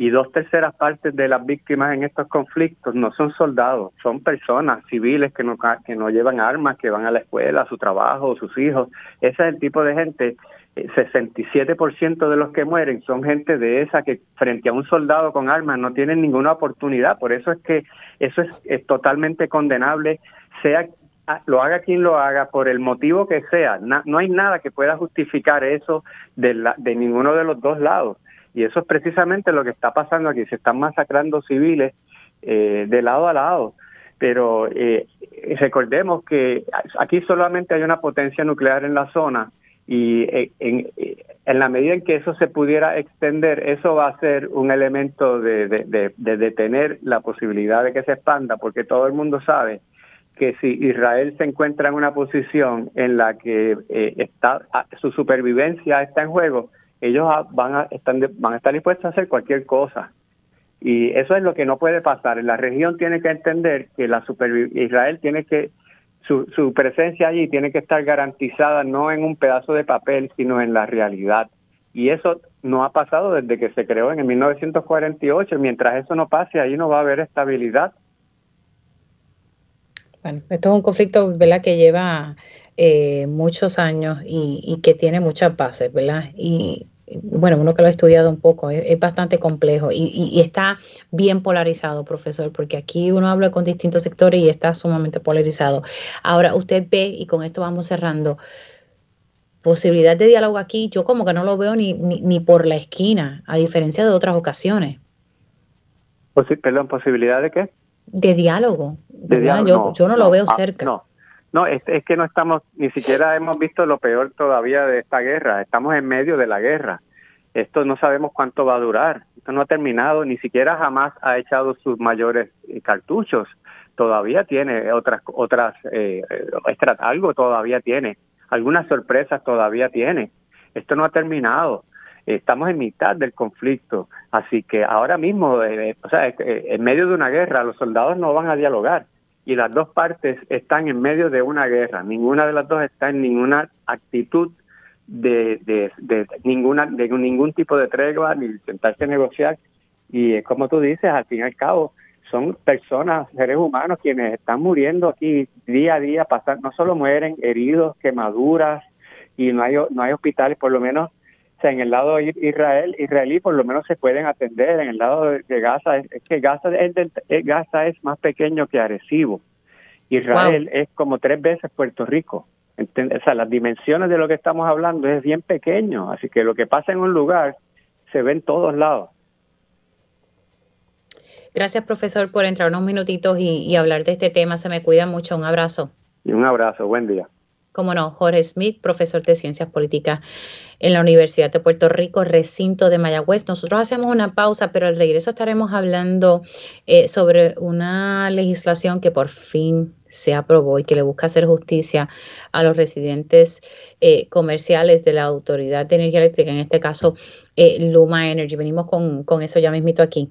y dos terceras partes de las víctimas en estos conflictos no son soldados, son personas civiles que no, que no llevan armas, que van a la escuela, a su trabajo, sus hijos. Ese es el tipo de gente. 67% eh, de los que mueren son gente de esa que frente a un soldado con armas no tienen ninguna oportunidad. Por eso es que eso es, totalmente condenable, sea lo haga quien lo haga, por el motivo que sea. no hay nada que pueda justificar eso de, la, de ninguno de los dos lados. Y eso es precisamente lo que está pasando aquí. Se están masacrando civiles eh, de lado a lado. Pero eh, recordemos que aquí solamente hay una potencia nuclear en la zona y eh, en, en, la medida en que eso se pudiera extender, eso va a ser un elemento de, de, de, detener la posibilidad de que se expanda, porque todo el mundo sabe que si Israel se encuentra en una posición en la que está su supervivencia está en juego, ellos van a, estar dispuestos a hacer cualquier cosa. Y eso es lo que no puede pasar. La región tiene que entender que la Israel tiene que, su, su presencia allí tiene que estar garantizada no en un pedazo de papel, sino en la realidad. Y eso no ha pasado desde que se creó en el 1948. Mientras eso no pase, ahí no va a haber estabilidad. Bueno, esto es un conflicto ¿verdad? que lleva eh, muchos años y, y, que tiene muchas bases, ¿verdad? Y bueno, uno que lo ha estudiado un poco, es, bastante complejo y, está bien polarizado, profesor, porque aquí uno habla con distintos sectores y está sumamente polarizado. Ahora, usted ve, y con esto vamos cerrando, posibilidad de diálogo aquí, yo como que no lo veo ni, ni, por la esquina, a diferencia de otras ocasiones. perdón, ¿posibilidad de qué? De diálogo. yo, no, lo veo ah, cerca. No, no, es, es que no estamos, ni siquiera hemos visto lo peor todavía de esta guerra. Estamos en medio de la guerra. Esto no sabemos cuánto va a durar. Esto no ha terminado, ni siquiera jamás ha echado sus mayores eh, cartuchos. Todavía tiene otras, otras, eh, algo todavía tiene. Algunas sorpresas todavía tiene. Esto no ha terminado. Estamos en mitad del conflicto. Así que ahora mismo, eh, o sea, en medio de una guerra, los soldados no van a dialogar y las dos partes están en medio de una guerra. Ninguna de las dos está en ninguna actitud de, de, ninguna de ningún tipo de tregua ni sentarse a negociar. Y es como tú dices, al fin y al cabo, son personas, seres humanos, quienes están muriendo aquí día a día, pasan, no solo mueren heridos, quemaduras, y no hay, no hay hospitales, por lo menos en el lado Israel, israelí por lo menos se pueden atender, en el lado de, Gaza, es, que Gaza es, eh, Gaza es más pequeño que Arecibo. Israel es como tres veces Puerto Rico. O sea, las dimensiones de lo que estamos hablando es bien pequeño, así que lo que pasa en un lugar se ve en todos lados. Gracias, profesor, por entrar unos minutitos y, y hablar de este tema. Se me cuida mucho. Un abrazo. Y un abrazo. Buen día. Como no, Jorge Smith, profesor de Ciencias Políticas en la Universidad de Puerto Rico, recinto de Mayagüez. Nosotros hacemos una pausa, pero al regreso estaremos hablando eh, sobre una legislación que por fin se aprobó y que le busca hacer justicia a los residentes eh, comerciales de la Autoridad de Energía Eléctrica, en este caso eh, Luma Energy. Venimos con, con eso ya mismito aquí.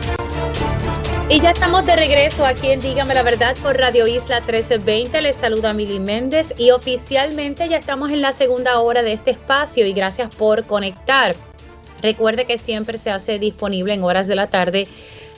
y ya estamos de regreso aquí en Dígame la Verdad por Radio Isla 1320. Les saluda Mili Méndez y oficialmente ya estamos en la segunda hora de este espacio y gracias por conectar. Recuerde que siempre se hace disponible en horas de la tarde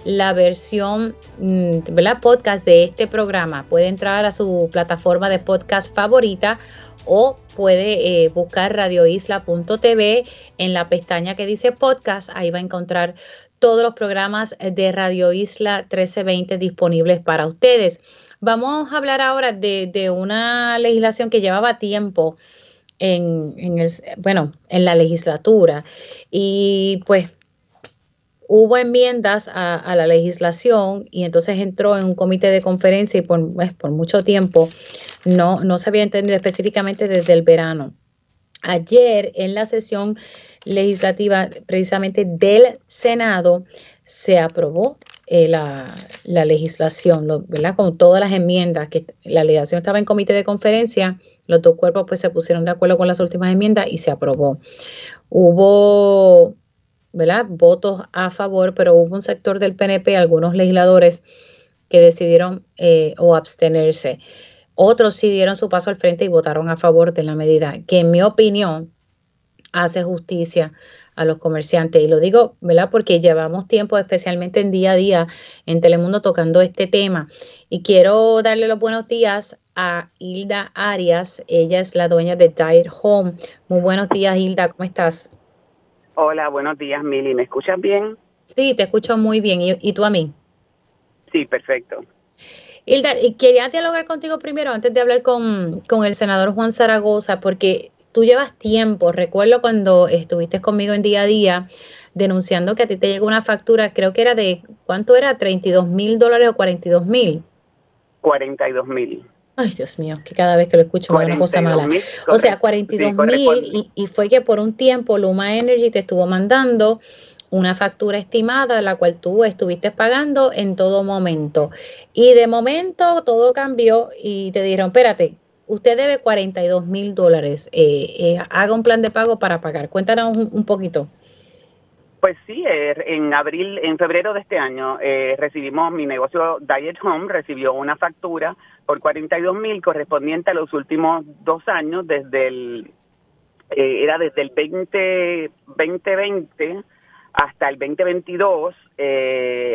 la versión, mm, la podcast de este programa. Puede entrar a su plataforma de podcast favorita o puede eh, buscar radioisla.tv en la pestaña que dice podcast. Ahí va a encontrar todos los programas de Radio Isla 1320 disponibles para ustedes. Vamos a hablar ahora de, una legislación que llevaba tiempo en, el, bueno, en la legislatura y pues hubo enmiendas a, la legislación y entonces entró en un comité de conferencia y por, pues, por mucho tiempo no, no se había entendido específicamente desde el verano. Ayer en la sesión legislativa precisamente del Senado se aprobó eh, la, legislación, ¿verdad? Con todas las enmiendas, que la legislación estaba en comité de conferencia, los dos cuerpos pues se pusieron de acuerdo con las últimas enmiendas y se aprobó. Hubo, ¿verdad? Votos a favor, pero hubo un sector del PNP, algunos legisladores que decidieron eh, o abstenerse. Otros sí dieron su paso al frente y votaron a favor de la medida, que en mi opinión hace justicia a los comerciantes. Y lo digo, ¿verdad? Porque llevamos tiempo, especialmente en día a día, en Telemundo tocando este tema. Y quiero darle los buenos días a Hilda Arias. Ella es la dueña de Diet Home. Muy buenos días, Hilda. ¿Cómo estás? Hola, buenos días, Mili. ¿Me escuchas bien? Sí, te escucho muy bien. ¿Y, tú a mí? Sí, perfecto. Hilda, quería dialogar contigo primero antes de hablar con, con el senador Juan Zaragoza, porque tú llevas tiempo, recuerdo cuando estuviste conmigo en día a día denunciando que a ti te llegó una factura, creo que era de, ¿cuánto era? ¿32 mil dólares o 42 mil? 42 mil. Ay, Dios mío, que cada vez que lo escucho me da una cosa mala. o sea, 42 mil y, y, fue que por un tiempo Luma Energy te estuvo mandando una factura estimada, la cual tú estuviste pagando en todo momento. Y de momento todo cambió y te dijeron, espérate, usted debe 42 mil dólares. Eh, eh, haga un plan de pago para pagar. Cuéntanos un, poquito. Pues sí, eh, en abril, en febrero de este año recibimos mi negocio Diet Home recibió una factura por 42 mil correspondiente a los últimos dos años desde el era desde el 20, 2020 hasta el 2022,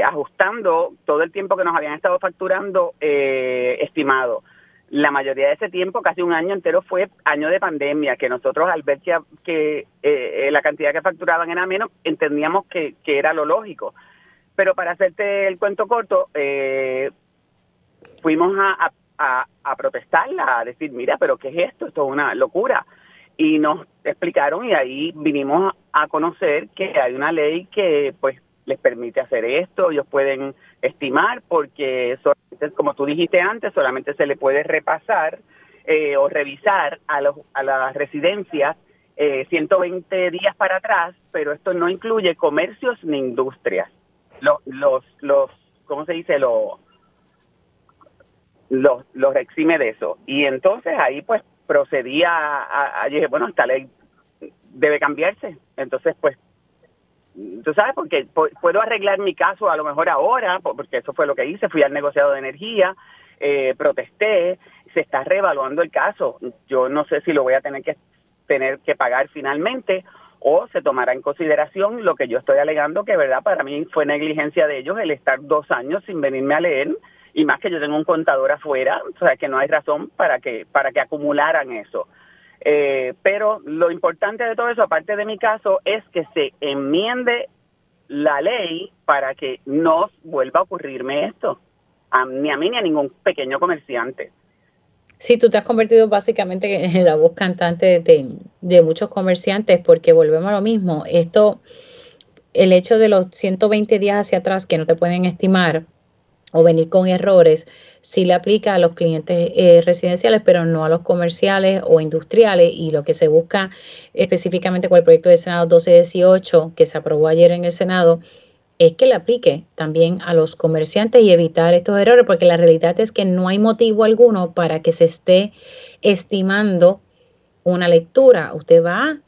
ajustando todo el tiempo que nos habían estado facturando estimado la mayoría de ese tiempo, casi un año entero, fue año de pandemia, que nosotros al ver que, que eh, la cantidad que facturaban era menos, entendíamos que, que, era lo lógico. Pero para hacerte el cuento corto, eh, fuimos a, a, protestarla, a decir, mira, pero ¿qué es esto? Esto es una locura. Y nos explicaron y ahí vinimos a conocer que hay una ley que pues les permite hacer esto, ellos pueden estimar porque solamente, como tú dijiste antes, solamente se le puede repasar eh, o revisar a, los, a las residencias 120 días para atrás, pero esto no incluye comercios ni industrias. Los, los, los ¿cómo se dice? Los, los, los exime de eso. Y entonces ahí pues procedía a, bueno, esta ley debe cambiarse. Entonces pues, tú sabes, porque puedo arreglar mi caso a lo mejor ahora, porque eso fue lo que hice, fui al negociado de energía, eh, protesté, se está reevaluando el caso. Yo no sé si lo voy a tener que tener que pagar finalmente o se tomará en consideración lo que yo estoy alegando que verdad para mí fue negligencia de ellos el estar dos años sin venirme a leer y más que yo tengo un contador afuera, o sea que no hay razón para que para que acumularan eso. Eh, pero lo importante de todo eso, aparte de mi caso, es que se enmiende la ley para que no vuelva a ocurrirme esto, ni a mí ni a ningún pequeño comerciante. Sí, tú te has convertido básicamente en la voz cantante de, de muchos comerciantes porque volvemos a lo mismo. Esto, el hecho de los 120 días hacia atrás que no te pueden estimar o venir con errores, sí le aplica a los clientes eh, residenciales, pero no a los comerciales o industriales. Y lo que se busca específicamente con el proyecto de Senado 1218, que se aprobó ayer en el Senado, es que le aplique también a los comerciantes y evitar estos errores, porque la realidad es que no hay motivo alguno para que se esté estimando una lectura. Usted va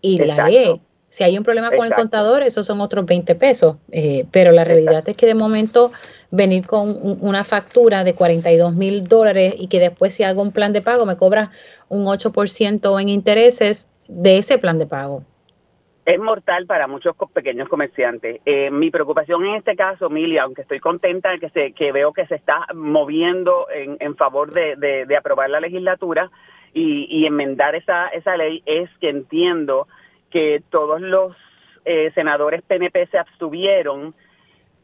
y la lee. Si hay un problema con el contador, esos son otros 20 pesos. Eh, pero la realidad es que de momento venir con una factura de 42 mil dólares y que después si hago un plan de pago me cobra un 8% en intereses de ese plan de pago es mortal para muchos pequeños comerciantes. Eh, mi preocupación en este caso, Milia, aunque estoy contenta de que, se, que veo que se está moviendo en, en favor de, de, aprobar la legislatura y, y, enmendar esa, esa ley, es que entiendo que todos los eh, senadores PNP se abstuvieron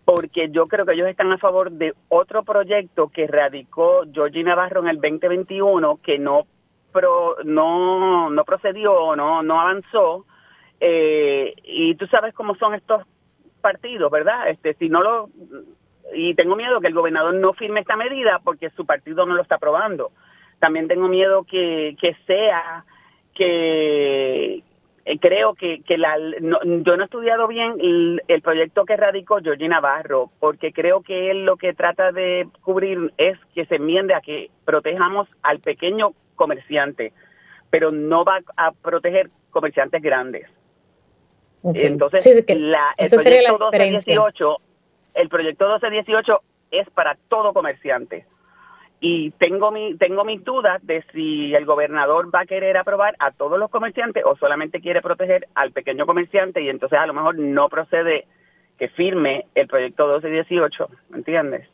porque yo creo que ellos están a favor de otro proyecto que radicó Georgie Navarro en el 2021 que no pro, no no procedió, no no avanzó eh, y tú sabes cómo son estos partidos, ¿verdad? Este, si no lo y tengo miedo que el gobernador no firme esta medida porque su partido no lo está aprobando. También tengo miedo que, que sea que creo que, que la, yo no he estudiado bien el, proyecto que radicó Georgie Navarro, porque creo que él lo que trata de cubrir es que se enmiende a que protejamos al pequeño comerciante, pero no va a proteger comerciantes grandes. Entonces, la, el, proyecto 1218, el proyecto 1218 es para todo comerciante. Y tengo, mi, tengo mis dudas de si el gobernador va a querer aprobar a todos los comerciantes o solamente quiere proteger al pequeño comerciante y entonces a lo mejor no procede que firme el proyecto 1218, ¿entiendes?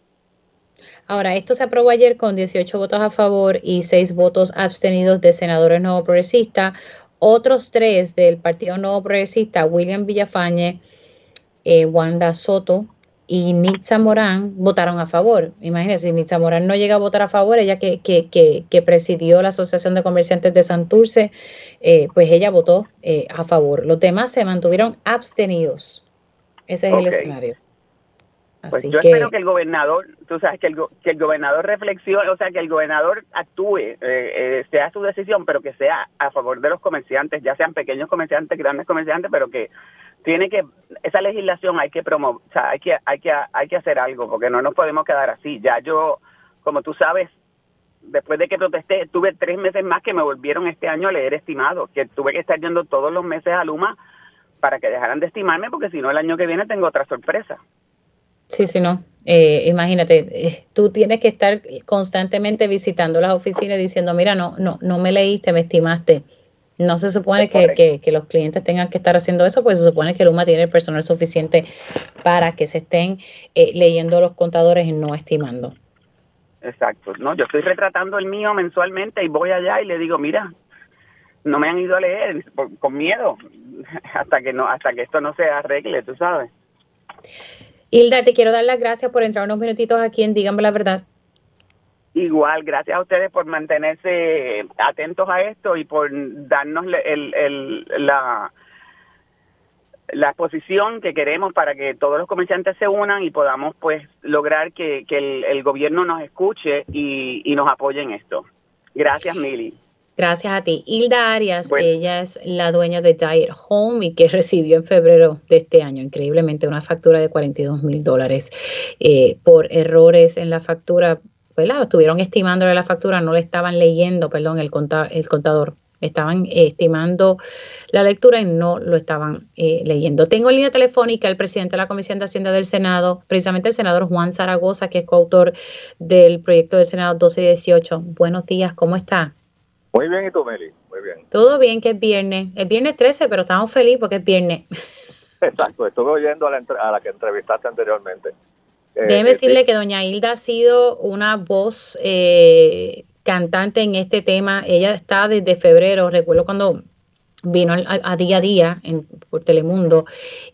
Ahora, esto se aprobó ayer con 18 votos a favor y 6 votos abstenidos de senadores no progresistas. Otros tres del Partido Nuevo Progresista, William Villafañe, eh, Wanda Soto y Nitza Morán, votaron a favor. Imagínense, si Nitza Morán no llega a votar a favor, ella que, que, que, presidió la Asociación de Comerciantes de Santurce, eh, pues ella votó eh, a favor. Los demás se mantuvieron abstenidos. Ese es el escenario. Pues yo espero que el gobernador, tú sabes, que el, que el gobernador reflexione, o sea, que el gobernador actúe, eh, eh, sea su decisión, pero que sea a favor de los comerciantes, ya sean pequeños comerciantes, grandes comerciantes, pero que tiene que, esa legislación hay que promover, o sea, hay que, hay que, hay que hacer algo, porque no nos podemos quedar así. Ya yo, como tú sabes, después de que protesté, tuve tres meses más que me volvieron este año a leer estimado, que tuve que estar yendo todos los meses a Luma para que dejaran de estimarme, porque si no el año que viene tengo otra sorpresa. Sí, sí, no. Eh, imagínate, eh, tú tienes que estar constantemente visitando las oficinas diciendo, mira, no, no, no me leíste, me estimaste. No se supone que, que, los clientes tengan que estar haciendo eso, pues se supone que Luma tiene el personal suficiente para que se estén eh, leyendo los contadores y no estimando. Exacto. No, yo estoy retratando el mío mensualmente y voy allá y le digo, mira, no me han ido a leer con miedo (laughs) hasta que no, hasta que esto no se arregle, tú sabes. Hilda, te quiero dar las gracias por entrar unos minutitos aquí en Dígame la Verdad. Igual, gracias a ustedes por mantenerse atentos a esto y por darnos el, la, la exposición que queremos para que todos los comerciantes se unan y podamos pues lograr que, el, gobierno nos escuche y, y nos apoye en esto. Gracias, Mili. Gracias a ti. Hilda Arias, ella es la dueña de Diet Home y que recibió en febrero de este año, increíblemente, una factura de 42 mil dólares eh, por errores en la factura. ¿verdad? Estuvieron estimándole la factura, no le estaban leyendo, perdón, el, el contador. Estaban estimando la lectura y no lo estaban eh, leyendo. Tengo en línea telefónica el presidente de la Comisión de Hacienda del Senado, precisamente el senador Juan Zaragoza, que es coautor del proyecto del Senado 12 y 18. Buenos días, ¿cómo está? Muy bien, ¿y tú, Meli? Muy bien. Todo bien, que es viernes. Es viernes 13, pero estamos felices porque es viernes. (laughs) Exacto, estuve oyendo a la, que entrevistaste anteriormente. Eh, Déjeme eh, decirle que doña Hilda ha sido una voz eh, cantante en este tema. Ella está desde febrero, recuerdo cuando vino a, día a día en, por Telemundo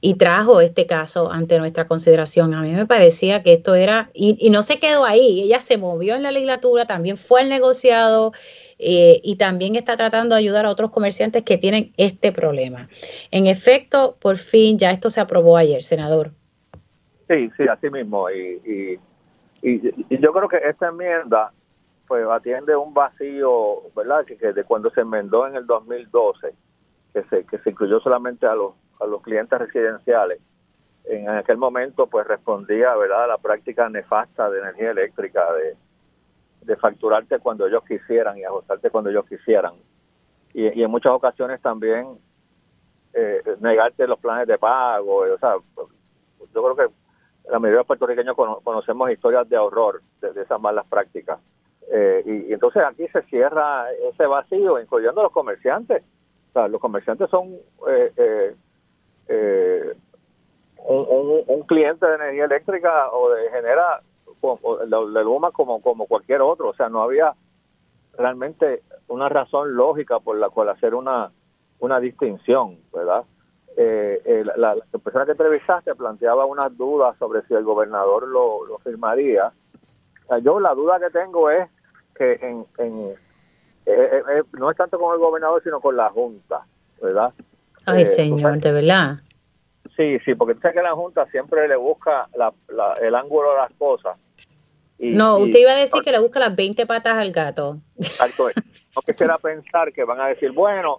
y trajo este caso ante nuestra consideración. A mí me parecía que esto era, y, y no se quedó ahí, ella se movió en la legislatura, también fue al negociado eh, y también está tratando de ayudar a otros comerciantes que tienen este problema. En efecto, por fin ya esto se aprobó ayer, senador. Sí, sí, así mismo. Y, y, yo creo que esta enmienda pues atiende un vacío, ¿verdad? Que, de cuando se enmendó en el 2012, que se, que se incluyó solamente a los, a los clientes residenciales. En aquel momento pues respondía, ¿verdad?, a la práctica nefasta de energía eléctrica, de, de facturarte cuando ellos quisieran y ajustarte cuando ellos quisieran. Y, en muchas ocasiones también eh, negarte los planes de pago. O sea, yo creo que la mayoría de los puertorriqueños conocemos historias de horror de, esas malas prácticas. Eh, y, entonces aquí se cierra ese vacío, incluyendo los comerciantes. O sea, los comerciantes son eh, un, un, cliente de energía eléctrica o de genera de Luma como, como cualquier otro. O sea, no había realmente una razón lógica por la cual hacer una, una distinción, ¿verdad? Eh, la, persona que entrevistaste planteaba unas dudas sobre si el gobernador lo, lo firmaría. yo la duda que tengo es que en, en eh, eh, no es tanto con el gobernador, sino con la Junta, ¿verdad? Ay, señor, de verdad. Sí, sí, porque sé que la Junta siempre le busca la, el ángulo de las cosas no, usted iba a decir que le busca las 20 patas al gato. (laughs) No quisiera pensar que van a decir, bueno,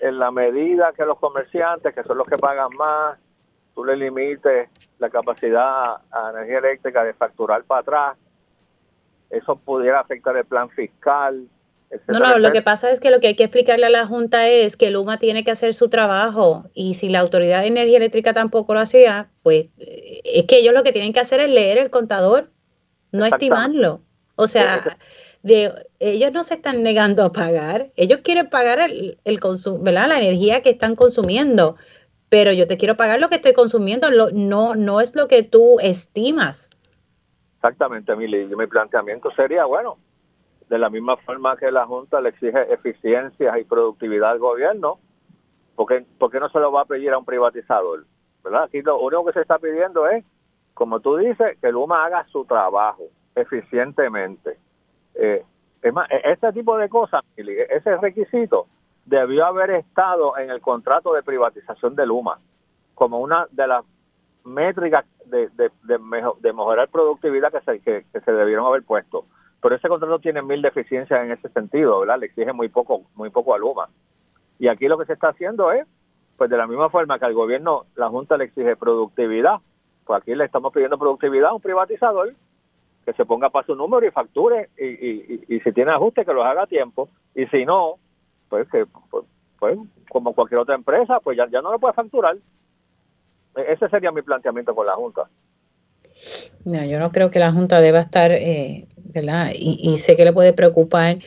en la medida que los comerciantes, que son los que pagan más, tú le limites la capacidad a energía eléctrica de facturar para atrás, eso pudiera afectar el plan fiscal. No, no, lo que pasa es que lo que hay que explicarle a la Junta es que Luma tiene que hacer su trabajo y si la Autoridad de Energía Eléctrica tampoco lo hacía, pues eh, es que ellos lo que tienen que hacer es leer el contador no estimarlo. O sea, de, ellos no se están negando a pagar, ellos quieren pagar el, el consumo, ¿verdad? La energía que están consumiendo, pero yo te quiero pagar lo que estoy consumiendo, lo, no, no es lo que tú estimas. Exactamente, mi, mi planteamiento sería, bueno, de la misma forma que la Junta le exige eficiencia y productividad al gobierno, ¿por qué, ¿por qué no se lo va a pedir a un privatizador? ¿verdad? Aquí lo único que se está pidiendo es como tú dices, que Luma haga su trabajo eficientemente. Eh, es más, e-, este tipo de cosas, ese requisito debió haber estado en el contrato de privatización de Luma como una de las métricas de, de, de, mejorar productividad que se, que, se debieron haber puesto. Pero ese contrato tiene mil deficiencias en ese sentido, ¿verdad? Le exige muy poco, muy poco a Luma. Y aquí lo que se está haciendo es, pues de la misma forma que al gobierno, la Junta le exige productividad, pues aquí le estamos pidiendo productividad a un privatizador que se ponga para su número y facture y, si tiene ajuste que los haga a tiempo y si no, pues que pues, pues, como cualquier otra empresa, pues ya, ya no lo puede facturar. E, ese sería mi planteamiento con la Junta. No, yo no creo que la Junta deba estar, eh, ¿verdad? Y, sé que le puede preocupar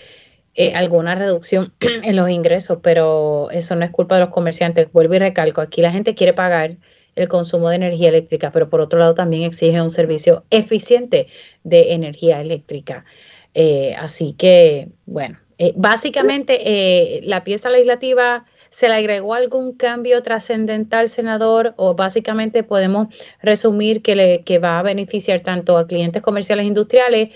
eh, alguna reducción (clears throat) en los ingresos, pero eso no es culpa de los comerciantes. Vuelvo y recalco, aquí la gente quiere pagar el consumo de energía eléctrica, pero por otro lado también exige un servicio eficiente de energía eléctrica. Eh, así que, bueno, eh, básicamente eh, la pieza legislativa se le agregó algún cambio trascendental, senador, o básicamente podemos resumir que, le, que va a beneficiar tanto a clientes comerciales e industriales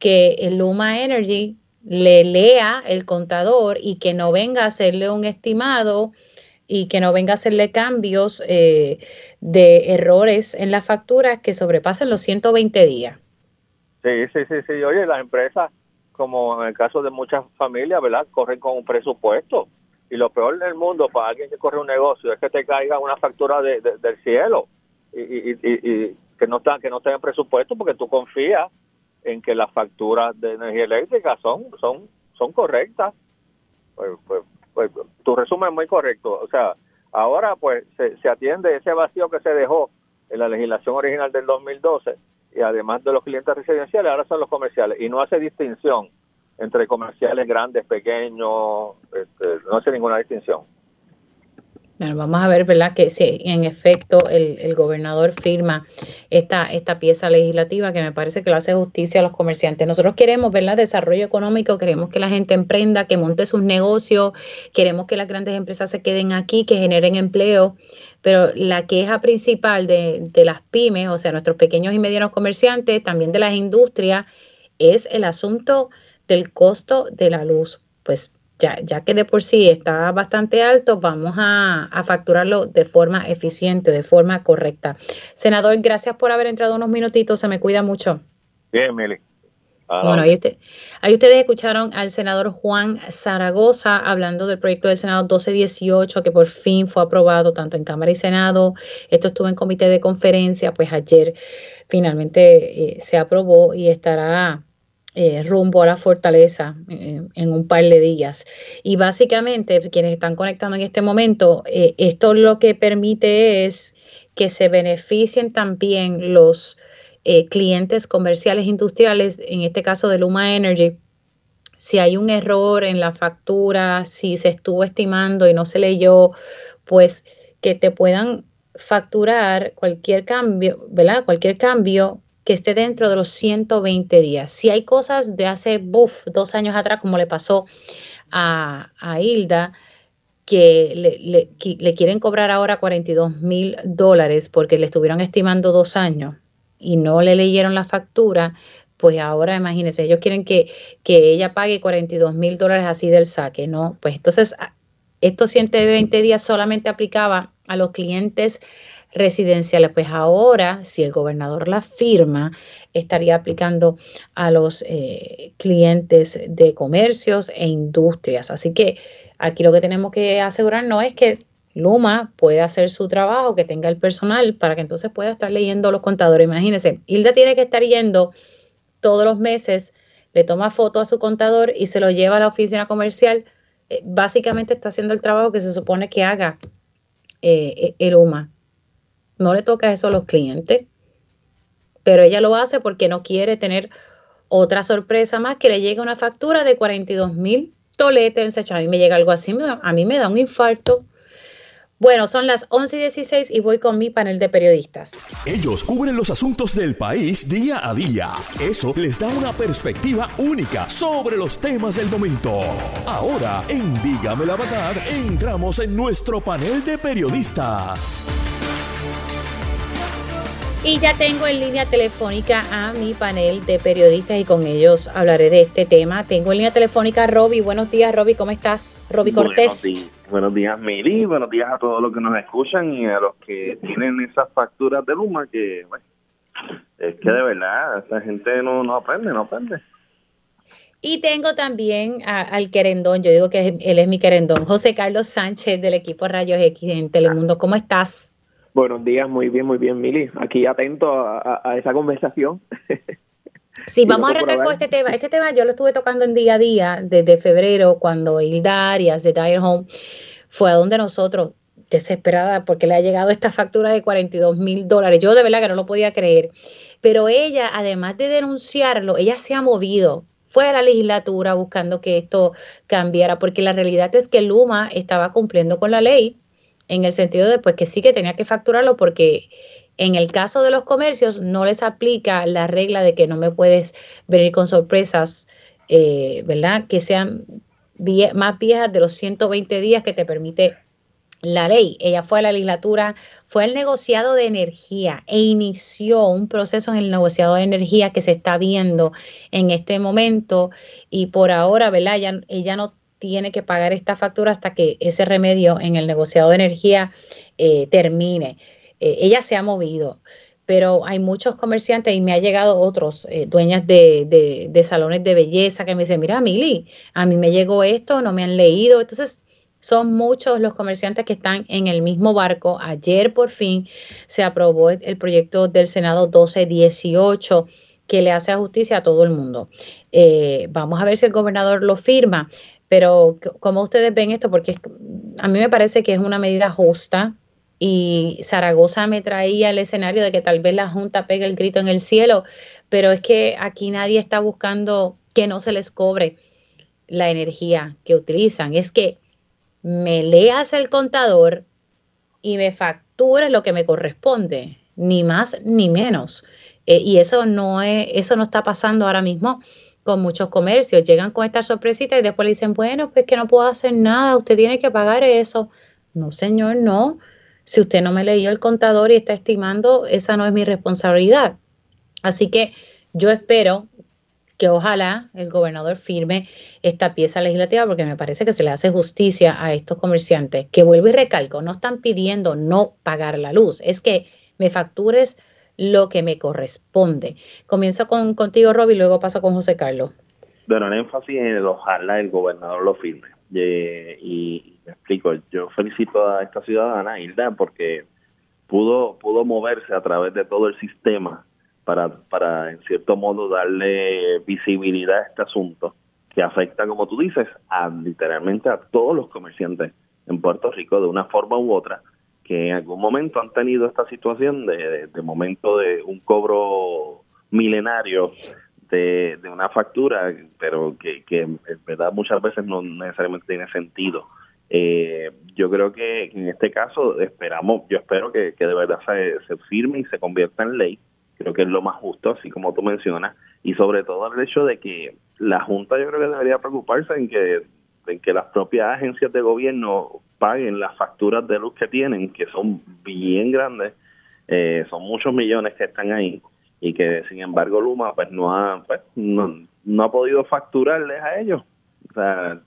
que el Luma Energy le lea el contador y que no venga a hacerle un estimado y que no venga a hacerle cambios eh, de errores en la factura que sobrepasen los 120 días. Sí, sí, sí, sí. Oye, las empresas, como en el caso de muchas familias, ¿verdad? Corren con un presupuesto. Y lo peor del mundo para alguien que corre un negocio es que te caiga una factura de, del cielo y, y, y, que no está que no presupuesto porque tú confías en que las facturas de energía eléctrica son son son correctas. Pues, pues, pues tu resumen es muy correcto. O sea, ahora pues se, se atiende ese vacío que se dejó en la legislación original del 2012 y además de los clientes residenciales, ahora son los comerciales y no hace distinción entre comerciales grandes, pequeños, este, no hace ninguna distinción. Bueno, vamos a ver, ¿verdad? Que si en efecto el, el, gobernador firma esta, esta pieza legislativa que me parece que lo hace justicia a los comerciantes. Nosotros queremos, ¿verdad? Desarrollo económico, queremos que la gente emprenda, que monte sus negocios, queremos que las grandes empresas se queden aquí, que generen empleo, pero la queja principal de, de las pymes, o sea, nuestros pequeños y medianos comerciantes, también de las industrias, es el asunto del costo de la luz. Pues ya, ya que de por sí está bastante alto, vamos a, facturarlo de forma eficiente, de forma correcta. Senador, gracias por haber entrado unos minutitos, se me cuida mucho. Bien, Mili. bueno, ahí, ahí, ustedes escucharon al senador Juan Zaragoza hablando del proyecto del Senado 1218 que por fin fue aprobado tanto en Cámara y Senado. Esto estuvo en comité de conferencia, pues ayer finalmente eh, se aprobó y estará eh, rumbo a la fortaleza eh, en un par de días. Y básicamente, quienes están conectando en este momento, eh, esto lo que permite es que se beneficien también los clientes comerciales industriales, en este caso de Luma Energy. Si hay un error en la factura, si se estuvo estimando y no se leyó, pues que te puedan facturar cualquier cambio, ¿verdad? Cualquier cambio que esté dentro de los 120 días. Si hay cosas de hace, buf, dos años atrás, como le pasó a, Hilda, que le, le, quieren cobrar ahora 42 mil dólares porque le estuvieron estimando dos años y no le leyeron la factura, pues ahora imagínense, ellos quieren que, que ella pague 42 mil dólares así del saque, ¿no? Pues entonces, estos 120 días solamente aplicaba a los clientes residenciales. Pues ahora, si el gobernador la firma, estaría aplicando a los eh, clientes de comercios e industrias. Así que aquí lo que tenemos que asegurarnos es que Luma puede hacer su trabajo, que tenga el personal para que entonces pueda estar leyendo los contadores. Imagínense, Hilda tiene que estar yendo todos los meses, le toma foto a su contador y se lo lleva a la oficina comercial. Eh, básicamente está haciendo el trabajo que se supone que haga eh, el Luma no le toca eso a los clientes, pero ella lo hace porque no quiere tener otra sorpresa más que le llegue una factura de 42 mil toletes. A mí me llega algo así, a mí me da un infarto. Bueno, son las 11 y 16 y voy con mi panel de periodistas. Ellos cubren los asuntos del país día a día. Eso les da una perspectiva única sobre los temas del momento. Ahora, en Dígame la Verdad, entramos en nuestro panel de periodistas. Y ya tengo en línea telefónica a mi panel de periodistas y con ellos hablaré de este tema. Tengo en línea telefónica a Roby. Buenos días, Roby, ¿cómo estás? Roby Cortés. Buenos días, Miri. Buenos días a todos los que nos escuchan y a los que tienen esas facturas de Luma que, bueno, es que de verdad, esa gente no, no aprende, no aprende. Y tengo también al querendón, yo digo que él es mi querendón, José Carlos Sánchez del equipo Rayos X en Telemundo. ¿Cómo estás? Buenos días, muy bien, muy bien, Mili. Aquí atento a, esa conversación. (laughs) Sí, vamos a arrancar con este tema. Este tema yo lo estuve tocando en día a día desde febrero, cuando Hilda Arias de Dire Home fue a donde nosotros, desesperada, porque le ha llegado esta factura de 42 mil dólares. Yo de verdad que no lo podía creer. Pero ella, además de denunciarlo, ella se ha movido fue a la legislatura buscando que esto cambiara, porque la realidad es que Luma estaba cumpliendo con la ley en el sentido de pues que sí que tenía que facturarlo porque en el caso de los comercios no les aplica la regla de que no me puedes venir con sorpresas, eh, ¿verdad? Que sean más viejas de los 120 días que te permite la ley. Ella fue a la legislatura, fue al negociado de energía e inició un proceso en el negociado de energía que se está viendo en este momento y por ahora, ¿verdad? Ella, ella no tiene que pagar esta factura hasta que ese remedio en el negociado de energía eh, termine. Eh, ella se ha movido, pero hay muchos comerciantes y me ha llegado otros eh, dueñas de, de, salones de belleza que me dicen, mira, Mili, a mí me llegó esto, no me han leído. Entonces, son muchos los comerciantes que están en el mismo barco. Ayer por fin se aprobó el proyecto del Senado 1218 que le hace justicia a todo el mundo. Eh, vamos a ver si el gobernador lo firma, pero como ustedes ven esto, porque a mí me parece que es una medida justa, y Zaragoza me traía el escenario de que tal vez la Junta pegue el grito en el cielo, pero es que aquí nadie está buscando que no se les cobre la energía que utilizan. Es que me leas el contador y me factures lo que me corresponde, ni más ni menos. Eh, y eso no es, eso no está pasando ahora mismo con muchos comercios. Llegan con esta sorpresita y después le dicen, bueno, pues que no puedo hacer nada, usted tiene que pagar eso. No, señor, no. Si usted no me leyó el contador y está estimando, esa no es mi responsabilidad. Así que yo espero que ojalá el gobernador firme esta pieza legislativa porque me parece que se le hace justicia a estos comerciantes que vuelvo y recalco, no están pidiendo no pagar la luz, es que me factures lo que me corresponde. Comienzo con, contigo, Rob, y luego paso con José Carlos. Bueno, el énfasis en el ojalá el gobernador lo firme. Y, me explico, yo felicito a esta ciudadana, Hilda, porque pudo, pudo moverse a través de todo el sistema para, para, en cierto modo, darle visibilidad a este asunto que afecta, como tú dices, a literalmente a todos los comerciantes en Puerto Rico de una forma u otra que en algún momento han tenido esta situación de, momento de un cobro milenario de, una factura, pero que, que en verdad muchas veces no necesariamente tiene sentido. Eh, yo creo que en este caso esperamos, yo espero que, de verdad se, se, firme y se convierta en ley. Creo que es lo más justo, así como tú mencionas, y sobre todo el hecho de que la Junta yo creo que debería preocuparse en que, en que las propias agencias de gobierno paguen las facturas de luz que tienen, que son bien grandes, eh, son muchos millones que están ahí, y que sin embargo Luma pues no ha pues, no, no ha podido facturarles a ellos. O sea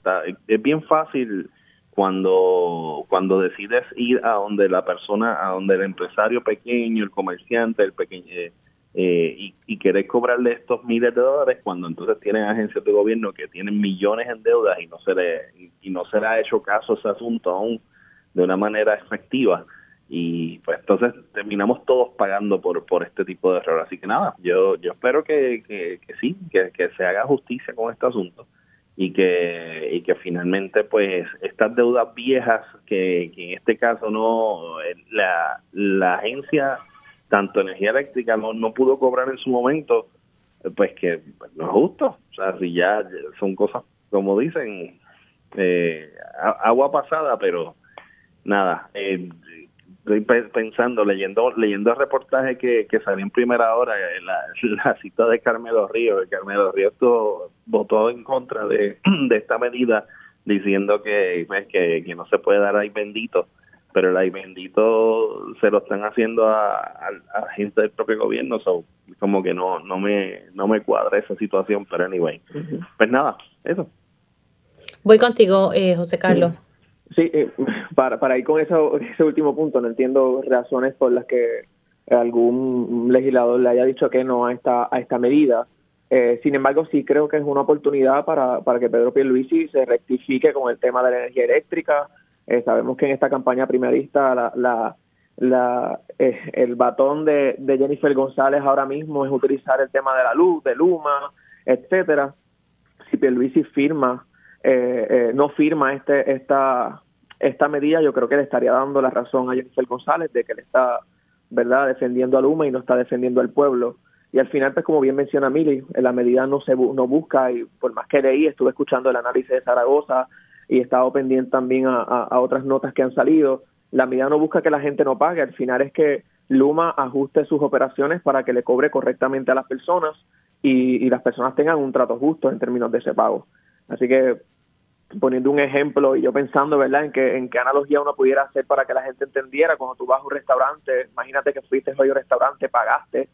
es bien fácil cuando cuando decides ir a donde la persona a donde el empresario pequeño el comerciante el pequeño eh, eh, y, y querer cobrarle estos miles de dólares cuando entonces tienen agencias de gobierno que tienen millones en deudas y no se le y no se le ha hecho caso a ese asunto aún de una manera efectiva. Y pues entonces terminamos todos pagando por por este tipo de error. Así que nada yo yo espero que, que, sí que, se haga justicia con este asunto y que y que finalmente pues estas deudas viejas que, en este caso no la, la agencia tanto energía eléctrica no, no pudo cobrar en su momento pues que pues, no es justo. O sea si ya son cosas como dicen eh, agua pasada pero nada eh, estoy pensando, leyendo leyendo el reportaje que, que salió en primera hora, eh, la, (laughs) cita de Carmelo Ríos, Carmelo Ríos votó en contra de, (clears throat) esta medida diciendo pues, que, que no se puede dar ahí bendito, pero el ahí bendito se lo están haciendo a, a, gente del propio gobierno, so, como que no no me no me cuadra esa situación, pero anyway. Pues nada, eso. Voy contigo, eh, José Carlos. Sí, eh, para, para ir con eso, ese último punto, no entiendo razones por las que algún legislador le haya dicho que no a esta, a esta medida. Eh, sin embargo, sí creo que es una oportunidad para, para que Pedro Pierluisi se rectifique con el tema de la energía eléctrica. Eh, sabemos que en esta campaña primerista la, la, la el batón de, de Jennifer González ahora mismo es utilizar el tema de la luz, de Luma, etcétera. Si Pierluisi firma eh, eh, no firma este esta esta medida, yo creo que le estaría dando la razón a Jennifer González de que le está verdad defendiendo a Luma y no está defendiendo al pueblo. Y al final, pues como bien menciona Mili, la medida no se no busca, y por más que leí, estuve escuchando el análisis de Zaragoza y he estado pendiente también a, otras notas que han salido, la medida no busca que la gente no pague, al final es que Luma ajuste sus operaciones para que le cobre correctamente a las personas y, las personas tengan un trato justo en términos de ese pago. Así que poniendo un ejemplo y yo pensando, ¿verdad?, en qué, en qué analogía uno pudiera hacer para que la gente entendiera. Cuando tú vas a un restaurante, imagínate que fuiste hoy a un restaurante, pagaste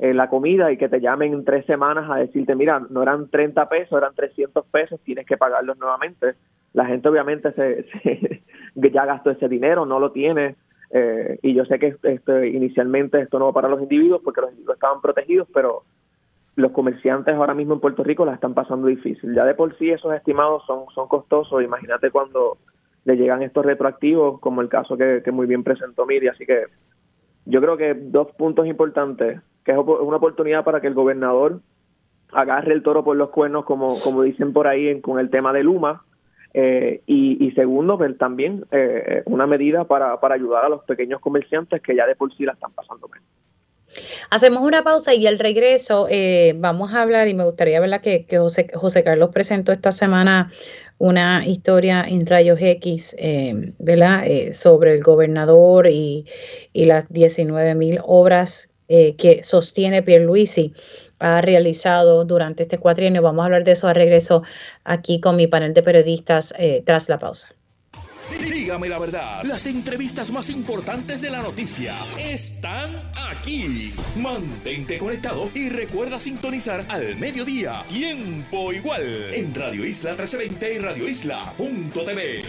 eh, la comida y que te llamen en tres semanas a decirte, mira, no eran 30 pesos, eran 300 pesos, tienes que pagarlos nuevamente. La gente obviamente se, (laughs) ya gastó ese dinero, no lo tiene Eh, y yo sé que este, inicialmente esto no va para los individuos porque los individuos estaban protegidos, pero los comerciantes ahora mismo en Puerto Rico la están pasando difícil. Ya de por sí esos estimados son, son costosos. Imagínate cuando le llegan estos retroactivos, como el caso que, muy bien presentó Miri. Así que yo creo que dos puntos importantes, que es una oportunidad para que el gobernador agarre el toro por los cuernos, como, como dicen por ahí con el tema de Luma, eh, y, segundo, ver también eh, una medida para, para ayudar a los pequeños comerciantes que ya de por sí la están pasando mal. Hacemos una pausa y al regreso eh, vamos a hablar y me gustaría verla que, José, Carlos presentó esta semana una historia en Rayos X, eh, ¿verdad? Eh, sobre el gobernador y, y las 19 mil obras eh, que sostiene Pierluisi ha realizado durante este cuatrienio. Vamos a hablar de eso al regreso aquí con mi panel de periodistas tras la pausa. Dígame la verdad, las entrevistas más importantes de la noticia están aquí. Mantente conectado y recuerda sintonizar al mediodía, tiempo igual, en Radio Isla 1320 y Radio Isla.tv.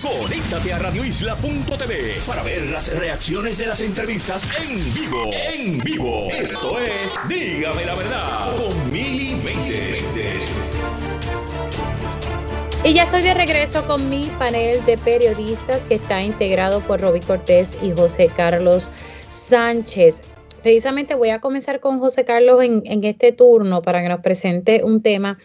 Conéctate a radioisla.tv para ver las reacciones de las entrevistas en vivo. En vivo. Esto es Dígame la verdad con Mili Y ya estoy de regreso con mi panel de periodistas que está integrado por Roby Cortés y José Carlos Sánchez. Precisamente voy a comenzar con José Carlos en, este turno para que nos presente un tema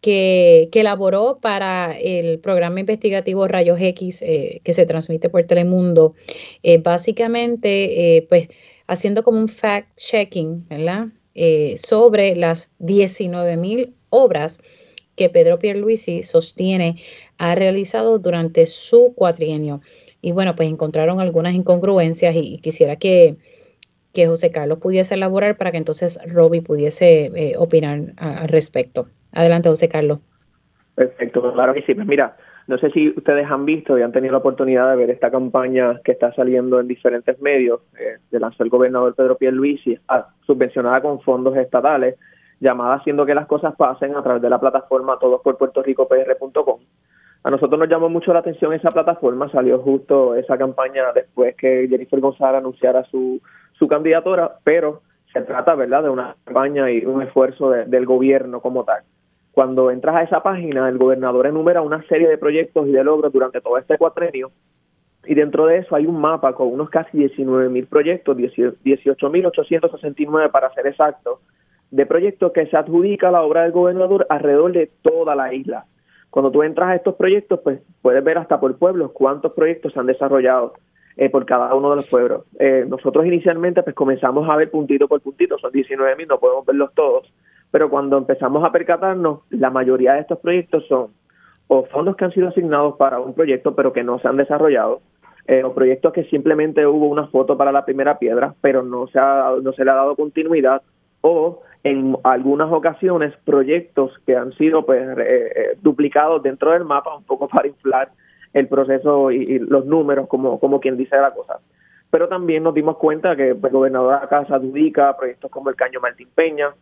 que, elaboró para el programa investigativo Rayos X eh, que se transmite por Telemundo. Eh, básicamente, eh, pues haciendo como un fact-checking, sobre las 19 mil obras que Pedro Pierluisi sostiene ha realizado durante su cuatrienio. Y bueno, pues encontraron algunas incongruencias y, quisiera que, que, José Carlos pudiese elaborar para que entonces Roby pudiese eh, opinar al respecto. Adelante, José Carlos. Perfecto, claro que sí. Pues mira, no sé si ustedes han visto y han tenido la oportunidad de ver esta campaña que está saliendo en diferentes medios eh, de lanzó el gobernador Pedro Pierluisi, subvencionada con fondos estatales llamada Haciendo que las cosas pasen a través de la plataforma todos por Puerto Rico PR.com. A nosotros nos llamó mucho la atención esa plataforma, salió justo esa campaña después que Jennifer González anunciara su, su candidatura, pero se trata, ¿verdad?, de una campaña y un esfuerzo del gobierno como tal. Cuando entras a esa página, el gobernador enumera una serie de proyectos y de logros durante todo este cuatrenio, y dentro de eso hay un mapa con unos casi 19 mil proyectos, 18.869 para ser exactos, de proyectos que se adjudica la obra del gobernador alrededor de toda la isla. Cuando tú entras a estos proyectos, pues puedes ver hasta por pueblos cuántos proyectos se han desarrollado eh, por cada uno de los pueblos. Eh, nosotros inicialmente pues comenzamos a ver puntito por puntito, son 19 mil, no podemos verlos todos, pero cuando empezamos a percatarnos, la mayoría de estos proyectos son o fondos que han sido asignados para un proyecto pero que no se han desarrollado, eh, o proyectos que simplemente hubo una foto para la primera piedra, pero no se, ha, no se le ha dado continuidad, o en algunas ocasiones proyectos que han sido pues eh, eh, duplicados dentro del mapa un poco (laughs) para inflar el proceso y, los números como, como quien dice la cosa. Pero también nos dimos cuenta que el gobernador acá se adjudica proyectos como el Caño Martín Peña.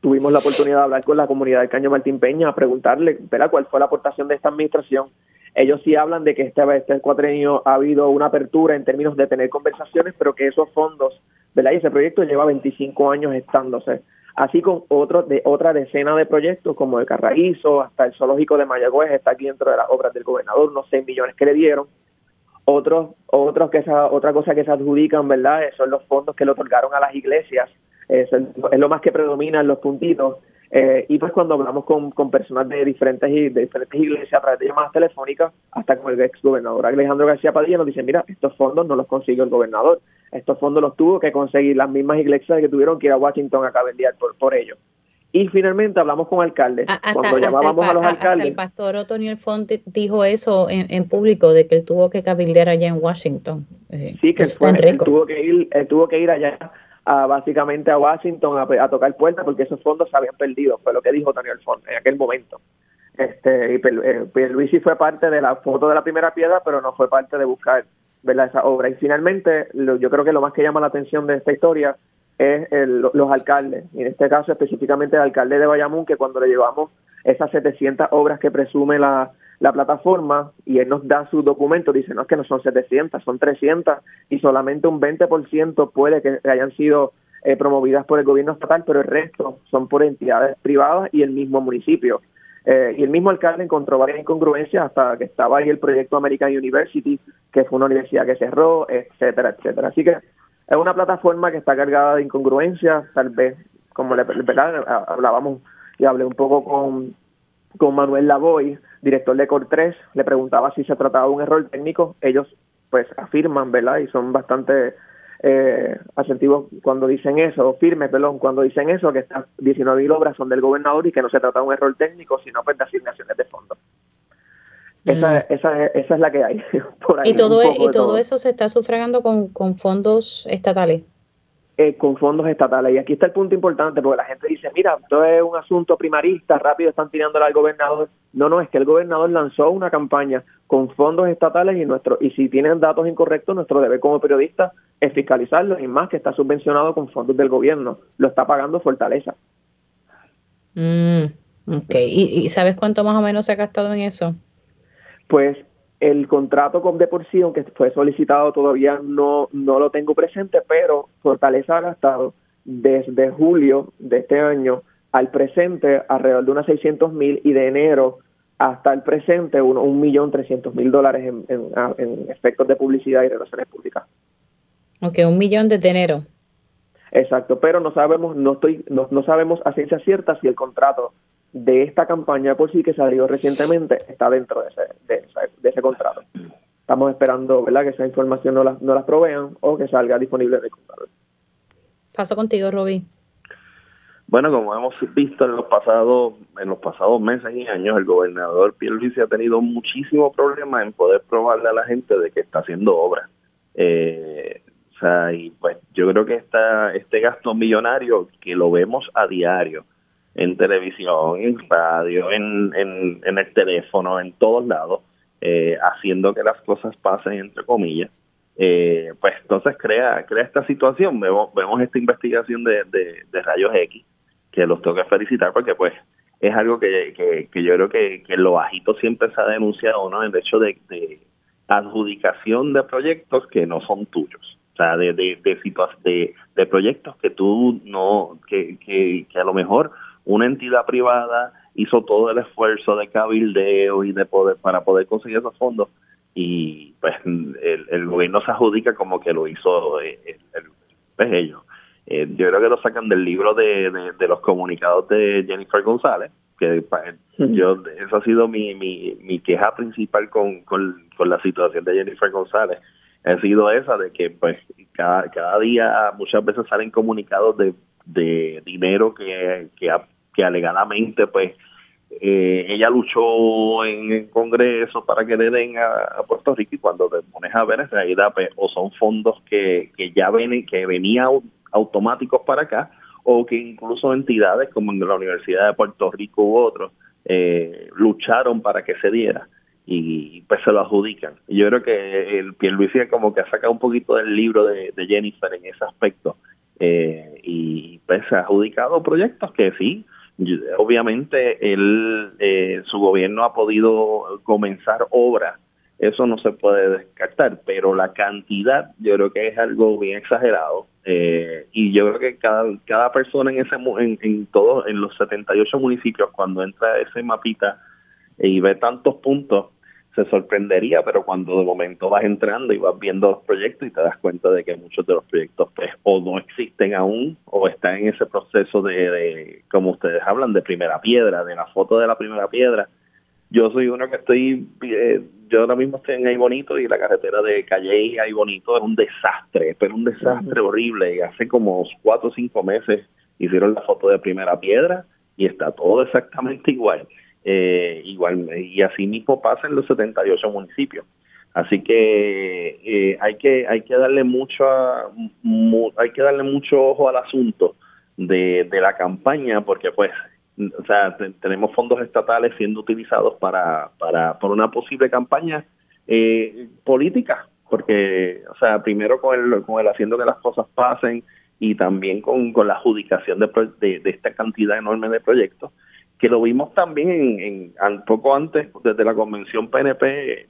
Tuvimos la oportunidad de hablar con la comunidad del Caño Martín Peña a preguntarle cuál fue la aportación de esta administración. Ellos sí hablan de que este, este cuatrenio ha habido una apertura en términos de tener conversaciones, pero que esos fondos, ¿verdad? Y ese proyecto lleva 25 años estándose así con otro, de otra decena de proyectos como el Carraízo, hasta el Zoológico de Mayagüez, está aquí dentro de las obras del gobernador, unos 6 millones que le dieron. Otros, otros que esa, otra cosa que se adjudican, ¿verdad? Son los fondos que le otorgaron a las iglesias, es, es lo más que predomina en los puntitos. Eh, y pues cuando hablamos con, con personas de diferentes, de diferentes iglesias a través de llamadas telefónicas, hasta con el ex gobernador Alejandro García Padilla nos dicen, mira, estos fondos no los consiguió el gobernador, estos fondos los tuvo que conseguir las mismas iglesias que tuvieron que ir a Washington a cabildear por, por ellos. Y finalmente hablamos con alcaldes. Cuando llamábamos a los alcaldes. el pastor Otoniel Fonte dijo eso en, público, de que él tuvo que cabildear allá en Washington. Eh, sí, que él tuvo que ir, él tuvo que ir allá básicamente a Washington a, tocar puertas porque esos fondos se habían perdido, fue lo que dijo Daniel Font en aquel momento. Este, y eh, fue parte de la foto de la primera piedra, pero no fue parte de buscar ¿verdad? esa obra. Y finalmente, yo creo que lo más que llama la atención de esta historia es los alcaldes, y en este caso específicamente el alcalde de Bayamón, que cuando le llevamos esas 700 obras que presume la, la plataforma y él nos da su documento, dice, no es que no son 700, son 300 y solamente un 20% puede que hayan sido eh, promovidas por el gobierno estatal, pero el resto son por entidades privadas y el mismo municipio. Eh, y el mismo alcalde encontró varias incongruencias hasta que estaba ahí el proyecto American University, que fue una universidad que cerró, etcétera, etcétera. Así que es una plataforma que está cargada de incongruencias, tal vez, como le, hablábamos y hablé un poco con, con Manuel Lavoy, director de Cor 3, le preguntaba si se trataba de un error técnico. Ellos pues afirman, ¿verdad? Y son bastante eh, asertivos cuando dicen eso, firmes, perdón, cuando dicen eso, que estas 19.000 obras son del gobernador y que no se trata de un error técnico, sino pues de asignaciones de fondos. Esa, mm. esa, esa es la que hay. (laughs) y todo, e, y todo, eso se está sufragando con, con fondos estatales. Eh, con fondos estatales. Y aquí está el punto importante, porque la gente dice, mira, esto es un asunto primarista, rápido están tirándole al gobernador. No, no, es que el gobernador lanzó una campaña con fondos estatales y nuestro y si tienen datos incorrectos, nuestro deber como periodista es fiscalizarlos y más que está subvencionado con fondos del gobierno. Lo está pagando Fortaleza. Mm, ok, ¿Y, ¿Y sabes cuánto más o menos se ha gastado en eso? Pues el contrato con de por sí, aunque fue solicitado, todavía no, no lo tengo presente, pero Fortaleza ha gastado desde julio de este año al presente alrededor de unos 600 mil y de enero hasta el presente un millón trescientos mil dólares en, en, efectos de publicidad y relaciones públicas. Ok, un millón de enero. Exacto, pero no sabemos, no estoy, no, no sabemos a ciencia cierta si el contrato de esta campaña por sí que salió recientemente está dentro de ese, de, ese contrato. Estamos esperando ¿verdad? que esa información no la, no la provean o que salga disponible en el contrato. Paso contigo, Roby. Bueno, como hemos visto en los pasados en los pasados meses y años, el gobernador Pierluisi ha tenido muchísimos problemas en poder probarle a la gente de que está haciendo obra. Eh, o sea, y pues yo creo que esta, este gasto millonario que lo vemos a diario, en televisión, en radio, en, en, el teléfono, en todos lados, eh, haciendo que las cosas pasen, entre comillas. Eh, pues entonces crea crea esta situación. Vemos, vemos esta investigación de, de, rayos X, que los tengo que felicitar porque pues es algo que, que, yo creo que, que lo bajito siempre se ha denunciado, ¿no? El hecho de, de adjudicación de proyectos que no son tuyos. O sea, de, de, de, de, proyectos que tú no, que, que, que a lo mejor una entidad privada hizo todo el esfuerzo de cabildeo y de poder para poder conseguir esos fondos y pues el, gobierno se adjudica como que lo hizo eh, el, pues, ellos. Eh, yo creo que lo sacan del libro de, de, los comunicados de Jennifer González, que yo eso ha sido mi, mi, mi queja principal con, con, la situación de Jennifer González ha sido esa de que pues cada, cada día muchas veces salen comunicados de, de dinero que, que que alegadamente pues eh, ella luchó en el Congreso para que le den a, Puerto Rico y cuando te pones a ver en realidad pues, o son fondos que, que ya ven que venían automáticos para acá o que incluso entidades como la Universidad de Puerto Rico u otros eh, lucharon para que se diera y pues se lo adjudican. Yo creo que el Pierluisi como que ha sacado un poquito del libro de, de Jennifer en ese aspecto eh, y pues se ha adjudicado proyectos que sí, obviamente él, eh, su gobierno ha podido comenzar obras, eso no se puede descartar, pero la cantidad yo creo que es algo bien exagerado eh, y yo creo que cada, cada persona en ese en, en todos en los 78 municipios cuando entra ese mapita y ve tantos puntos se sorprendería, pero cuando de momento vas entrando y vas viendo los proyectos y te das cuenta de que muchos de los proyectos pues o no existen aún o están en ese proceso de, como ustedes hablan, de primera piedra, de la foto de la primera piedra. Yo soy uno que estoy, eh, yo ahora mismo estoy en Ahí Bonito y la carretera de Calle Ahí Bonito es un desastre, pero un desastre horrible. Y hace como cuatro o cinco meses hicieron la foto de primera piedra y está todo exactamente igual eh, igual y así mismo pasa en los 78 municipios. Así que eh, hay que hay que darle mucho hay que darle mucho ojo al asunto de, de la campaña porque pues o sea tenemos fondos estatales siendo utilizados para para por una posible campaña eh, política porque o sea primero con el con el haciendo que las cosas pasen y también con, con la adjudicación de, de, de esta cantidad enorme de proyectos que lo vimos también en, en poco antes, desde la convención PNP,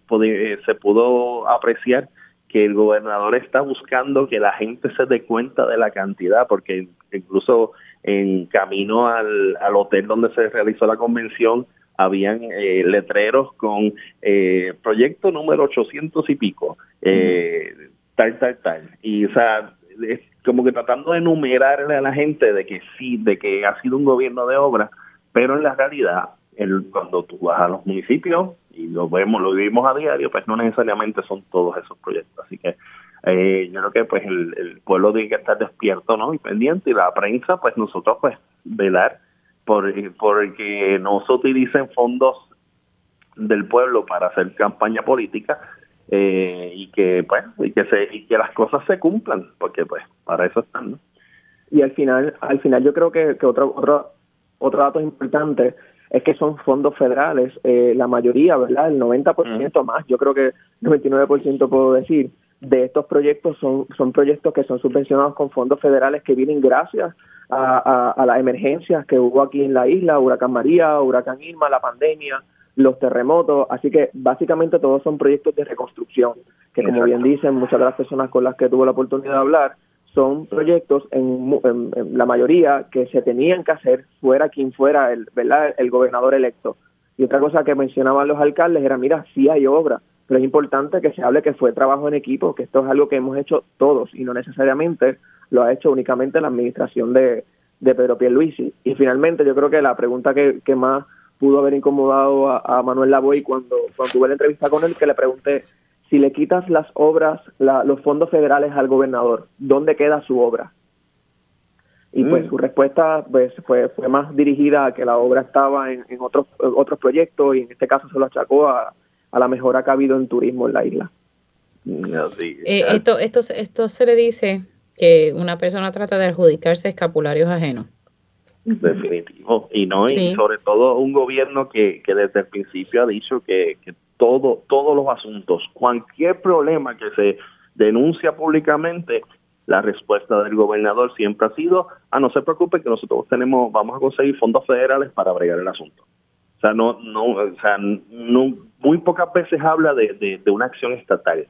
se pudo apreciar que el gobernador está buscando que la gente se dé cuenta de la cantidad, porque incluso en camino al, al hotel donde se realizó la convención, habían eh, letreros con eh, proyecto número 800 y pico, eh, tal, tal, tal. Y, o sea, es como que tratando de enumerarle a la gente de que sí, de que ha sido un gobierno de obra, pero en la realidad, cuando tú vas a los municipios y lo vemos, lo vivimos a diario, pues no necesariamente son todos esos proyectos. Así que eh, yo creo que pues el, pueblo tiene que estar despierto, ¿no? Y pendiente, y la prensa, pues nosotros, pues, velar por, por que no se utilicen fondos del pueblo para hacer campaña política eh, y que pues y que se y que las cosas se cumplan porque pues para eso están y al final al final yo creo que, que otro otro otro dato importante es que son fondos federales eh, la mayoría verdad el 90% más yo creo que 99% puedo decir de estos proyectos son son proyectos que son subvencionados con fondos federales que vienen gracias a, a, las emergencias que hubo aquí en la isla, huracán María, huracán Irma, la pandemia, los terremotos, así que básicamente todos son proyectos de reconstrucción, que como bien dicen muchas de las personas con las que tuve la oportunidad de hablar, son proyectos en, la mayoría que se tenían que hacer fuera quien fuera el, ¿verdad? el gobernador electo. Y otra cosa que mencionaban los alcaldes era, mira, sí hay obra, pero es importante que se hable que fue trabajo en equipo, que esto es algo que hemos hecho todos y no necesariamente lo ha hecho únicamente la administración de, de Pedro Pierluisi. Y finalmente yo creo que la pregunta que, que más pudo haber incomodado a, Manuel Lavoy cuando, cuando tuve la entrevista con él, que le pregunté si le quitas las obras, los fondos federales al gobernador, ¿dónde queda su obra? Y pues mm. su respuesta pues, fue, fue más dirigida a que la obra estaba en, en otros, otros proyectos y en este caso se lo achacó a, a la mejora que ha habido en turismo en la isla. Eh, esto, esto, esto se le dice que una persona trata de adjudicarse escapularios ajenos. Definitivo. Y no, y sobre todo un gobierno que, que desde el principio ha dicho que, que todo, todos los asuntos, cualquier problema que se denuncia públicamente, la respuesta del gobernador siempre ha sido, ah, no se preocupe que nosotros tenemos, vamos a conseguir fondos federales para bregar el asunto. O sea, no, no, o sea, muy pocas veces habla de, de, una acción estatal.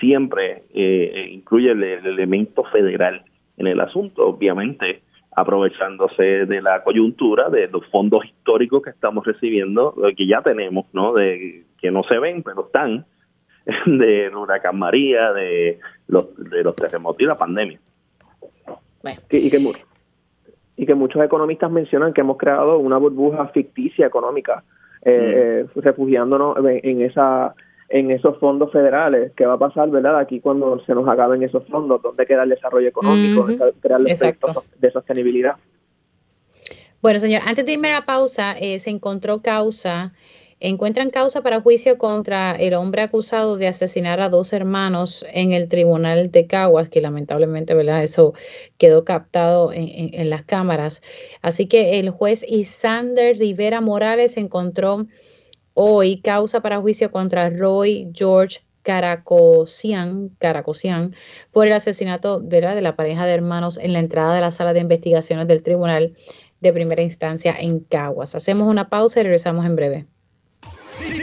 Siempre eh, incluye el, elemento federal en el asunto, obviamente aprovechándose de la coyuntura, de los fondos históricos que estamos recibiendo, eh, que ya tenemos, ¿no? De que no se ven, pero están, (laughs) de huracán María, de los, de los terremotos y la pandemia. y, que, y que muchos economistas mencionan que hemos creado una burbuja ficticia económica eh, eh, refugiándonos en esa en esos fondos federales, ¿qué va a pasar, verdad? Aquí cuando se nos acaben esos fondos, ¿dónde queda el desarrollo económico, crear los proyectos de sostenibilidad? Bueno, señor, antes de irme a la pausa, eh, se encontró causa, encuentran causa para juicio contra el hombre acusado de asesinar a dos hermanos en el tribunal de Caguas, que lamentablemente, ¿verdad? Eso quedó captado en, en las cámaras. Así que el juez Isander Rivera Morales encontró hoy causa para juicio contra Roy George Caracosian, Caracosian por el asesinato de la pareja de hermanos en la entrada de la sala de investigaciones del Tribunal de Primera Instancia en Caguas. Hacemos una pausa y regresamos en breve.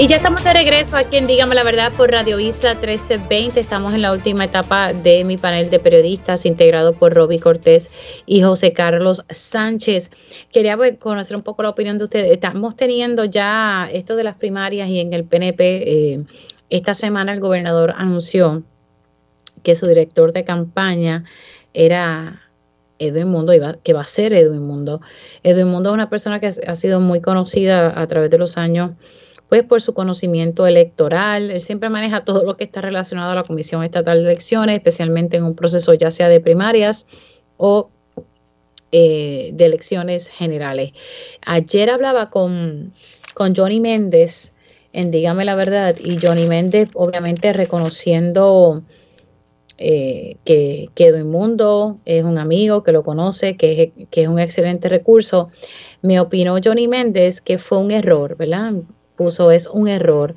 Y ya estamos de regreso aquí en Dígame la Verdad por Radio Isla 1320. Estamos en la última etapa de mi panel de periodistas integrado por Roby Cortés y José Carlos Sánchez. Quería pues, conocer un poco la opinión de ustedes. Estamos teniendo ya esto de las primarias y en el PNP. Eh, esta semana el gobernador anunció que su director de campaña era Edwin Mundo, que va a ser Edwin Mundo. Edwin Mundo es una persona que ha sido muy conocida a través de los años pues por su conocimiento electoral. Él siempre maneja todo lo que está relacionado a la Comisión Estatal de Elecciones, especialmente en un proceso ya sea de primarias o eh, de elecciones generales. Ayer hablaba con, con Johnny Méndez en Dígame la Verdad y Johnny Méndez obviamente reconociendo eh, que, que Mundo es un amigo, que lo conoce, que, que es un excelente recurso. Me opinó Johnny Méndez que fue un error, ¿verdad? Puso es un error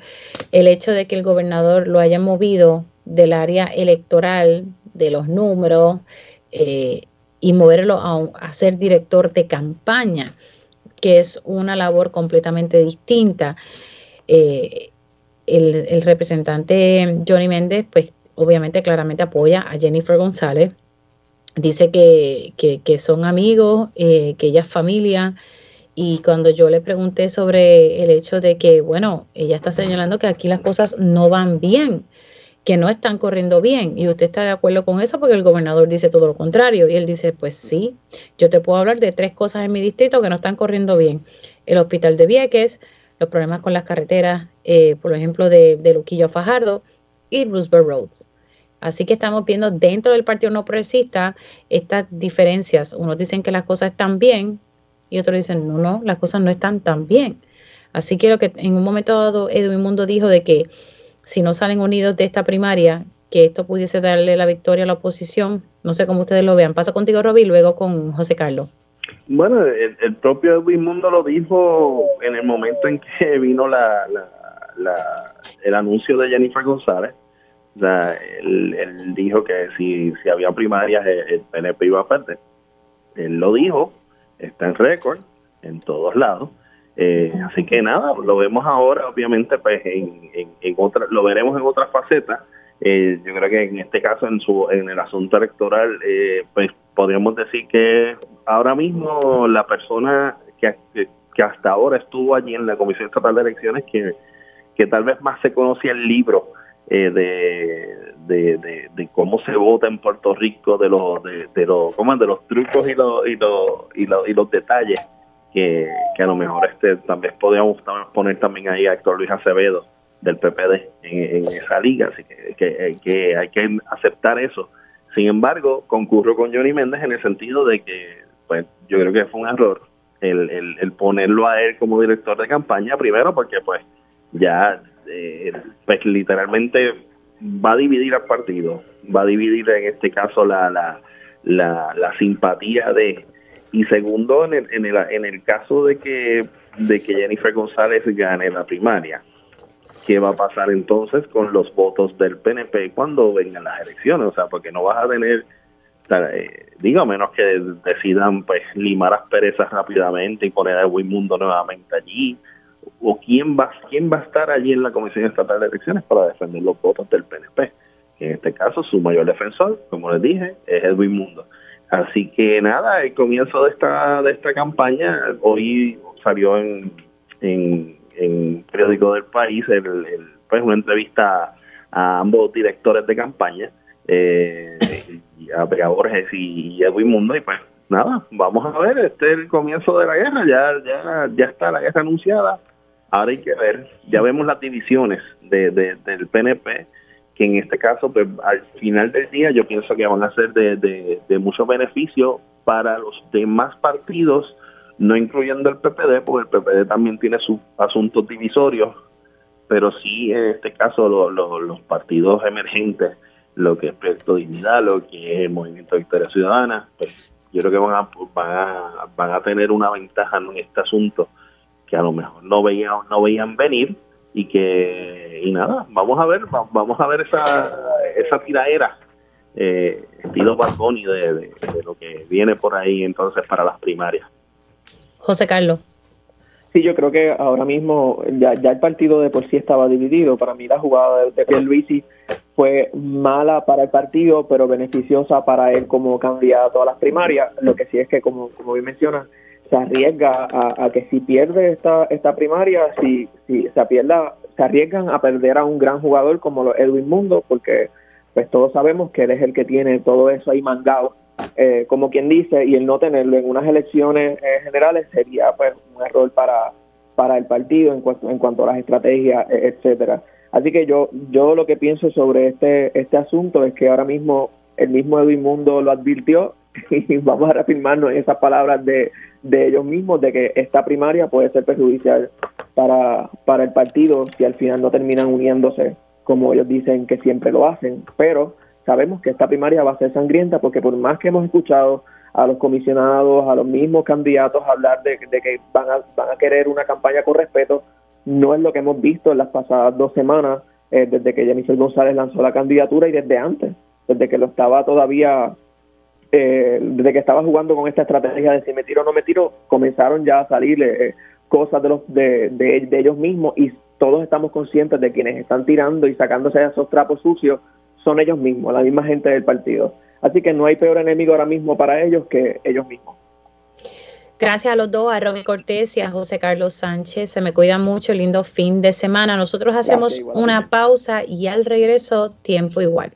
el hecho de que el gobernador lo haya movido del área electoral, de los números, eh, y moverlo a, ser director de campaña, que es una labor completamente distinta. Eh, el, el, representante Johnny Méndez, pues obviamente claramente apoya a Jennifer González. Dice que, que, son amigos, eh, que ella es familia. Y cuando yo le pregunté sobre el hecho de que, bueno, ella está señalando que aquí las cosas no van bien, que no están corriendo bien. Y usted está de acuerdo con eso porque el gobernador dice todo lo contrario. Y él dice, pues sí, yo te puedo hablar de tres cosas en mi distrito que no están corriendo bien. El hospital de Vieques, los problemas con las carreteras, eh, por ejemplo, de, Luquillo a Fajardo, y Roosevelt Roads. Así que estamos viendo dentro del Partido No Progresista estas diferencias. Unos dicen que las cosas están bien y otros dicen, no, no, las cosas no están tan bien. Así que que en un momento dado Edwin Mundo dijo de que si no salen unidos de esta primaria, que esto pudiese darle la victoria a la oposición. No sé cómo ustedes lo vean. Paso contigo, Roby, luego con José Carlos. Bueno, el, propio Edwin Mundo lo dijo en el momento en que (laughs) vino la, el anuncio de Jennifer González o él, dijo que si, si había primarias el, PNP iba a perder. Él lo dijo, está en récord, en todos lados. Eh, así que nada, lo vemos ahora, obviamente, pues en, en, otra, lo veremos en otra faceta. Eh, yo creo que en este caso, en su en el asunto electoral, eh, pues podríamos decir que ahora mismo la persona que, que, hasta ahora estuvo allí en la Comisión Estatal de Elecciones, que, que tal vez más se conocía el libro eh, de, de, cómo se vota en Puerto Rico, de los de, de los ¿cómo de los trucos y los y los y los, y los detalles que, que, a lo mejor este también podríamos poner también ahí a Héctor Luis Acevedo del PPD en, esa liga, así que, que, que, hay que aceptar eso. Sin embargo, concurro con Johnny Méndez en el sentido de que, pues, yo creo que fue un error el, el, el ponerlo a él como director de campaña, primero porque, pues, ya eh, pues literalmente va a dividir al partido, va a dividir en este caso la, la, la, simpatía de... Y segundo, en el, en, el, en el caso de que, de que Jennifer González gane la primaria, ¿qué va a pasar entonces con los votos del PNP cuando vengan las elecciones? O sea, porque no vas a tener, eh, digo, a menos que decidan pues limar las perezas rápidamente y poner a Mundo nuevamente allí, o quién va, quién va a estar allí en la Comisión Estatal de Elecciones para defender los votos del PNP. En este caso, su mayor defensor, como les dije, es Edwin Mundo. Así que nada, el comienzo de esta, de esta campaña, hoy salió en, en, en periódico del país el, pues una entrevista a ambos directores de campaña, eh, a Vega Borges y Edwin Mundo, y pues nada, vamos a ver, este es el comienzo de la guerra, ya, ya, ya está la guerra anunciada, Ahora hay que ver, ya vemos las divisiones de, del PNP, que en este caso, pues al final del día yo pienso que van a ser de, de, mucho beneficio para los demás partidos, no incluyendo el PPD, porque el PPD también tiene sus asuntos divisorios, pero sí en este caso los partidos emergentes, lo que es Proyecto Dignidad, lo que es el Movimiento Victoria Ciudadana, pues yo creo que van a, van a, van a tener una ventaja en este asunto que a lo mejor no veían, no veían venir y que, y nada, vamos a ver, vamos a ver esa, esa tiraera eh, estilo Barboni de, de, lo que viene por ahí entonces para las primarias. José Carlos. Sí, yo creo que ahora mismo ya, ya el partido de por sí estaba dividido. Para mí la jugada de, de Luisi fue mala para el partido, pero beneficiosa para él como candidato a las primarias. Lo que sí es que, como, como bien mencionas, se arriesga a, que si pierde esta, esta primaria, si, si se pierda, se arriesgan a perder a un gran jugador como Edwin Mundo, porque pues todos sabemos que él es el que tiene todo eso ahí mangado, eh, como quien dice, y el no tenerlo en unas elecciones eh, generales sería pues un error para, para el partido en cuanto, en cuanto a las estrategias, e, etcétera. Así que yo, yo lo que pienso sobre este, este asunto es que ahora mismo el mismo Edwin Mundo lo advirtió y (laughs) vamos a reafirmarnos en esas palabras de, de ellos mismos de que esta primaria puede ser perjudicial para, para el partido si al final no terminan uniéndose como ellos dicen que siempre lo hacen. Pero sabemos que esta primaria va a ser sangrienta porque por más que hemos escuchado a los comisionados, a los mismos candidatos hablar de, que van a, van a querer una campaña con respeto, no es lo que hemos visto en las pasadas dos semanas eh, desde que Jennifer González lanzó la candidatura y desde antes, desde que lo estaba todavía, eh, desde que estaba jugando con esta estrategia de si me tiro o no me tiro, comenzaron ya a salir eh, cosas de, los, de, de, ellos mismos y todos estamos conscientes de quienes están tirando y sacándose esos trapos sucios son ellos mismos, la misma gente del partido. Así que no hay peor enemigo ahora mismo para ellos que ellos mismos. Gracias a los dos, a Robbie Cortés y a José Carlos Sánchez. Se me cuida mucho, lindo fin de semana. Nosotros hacemos una pausa y al regreso, tiempo igual.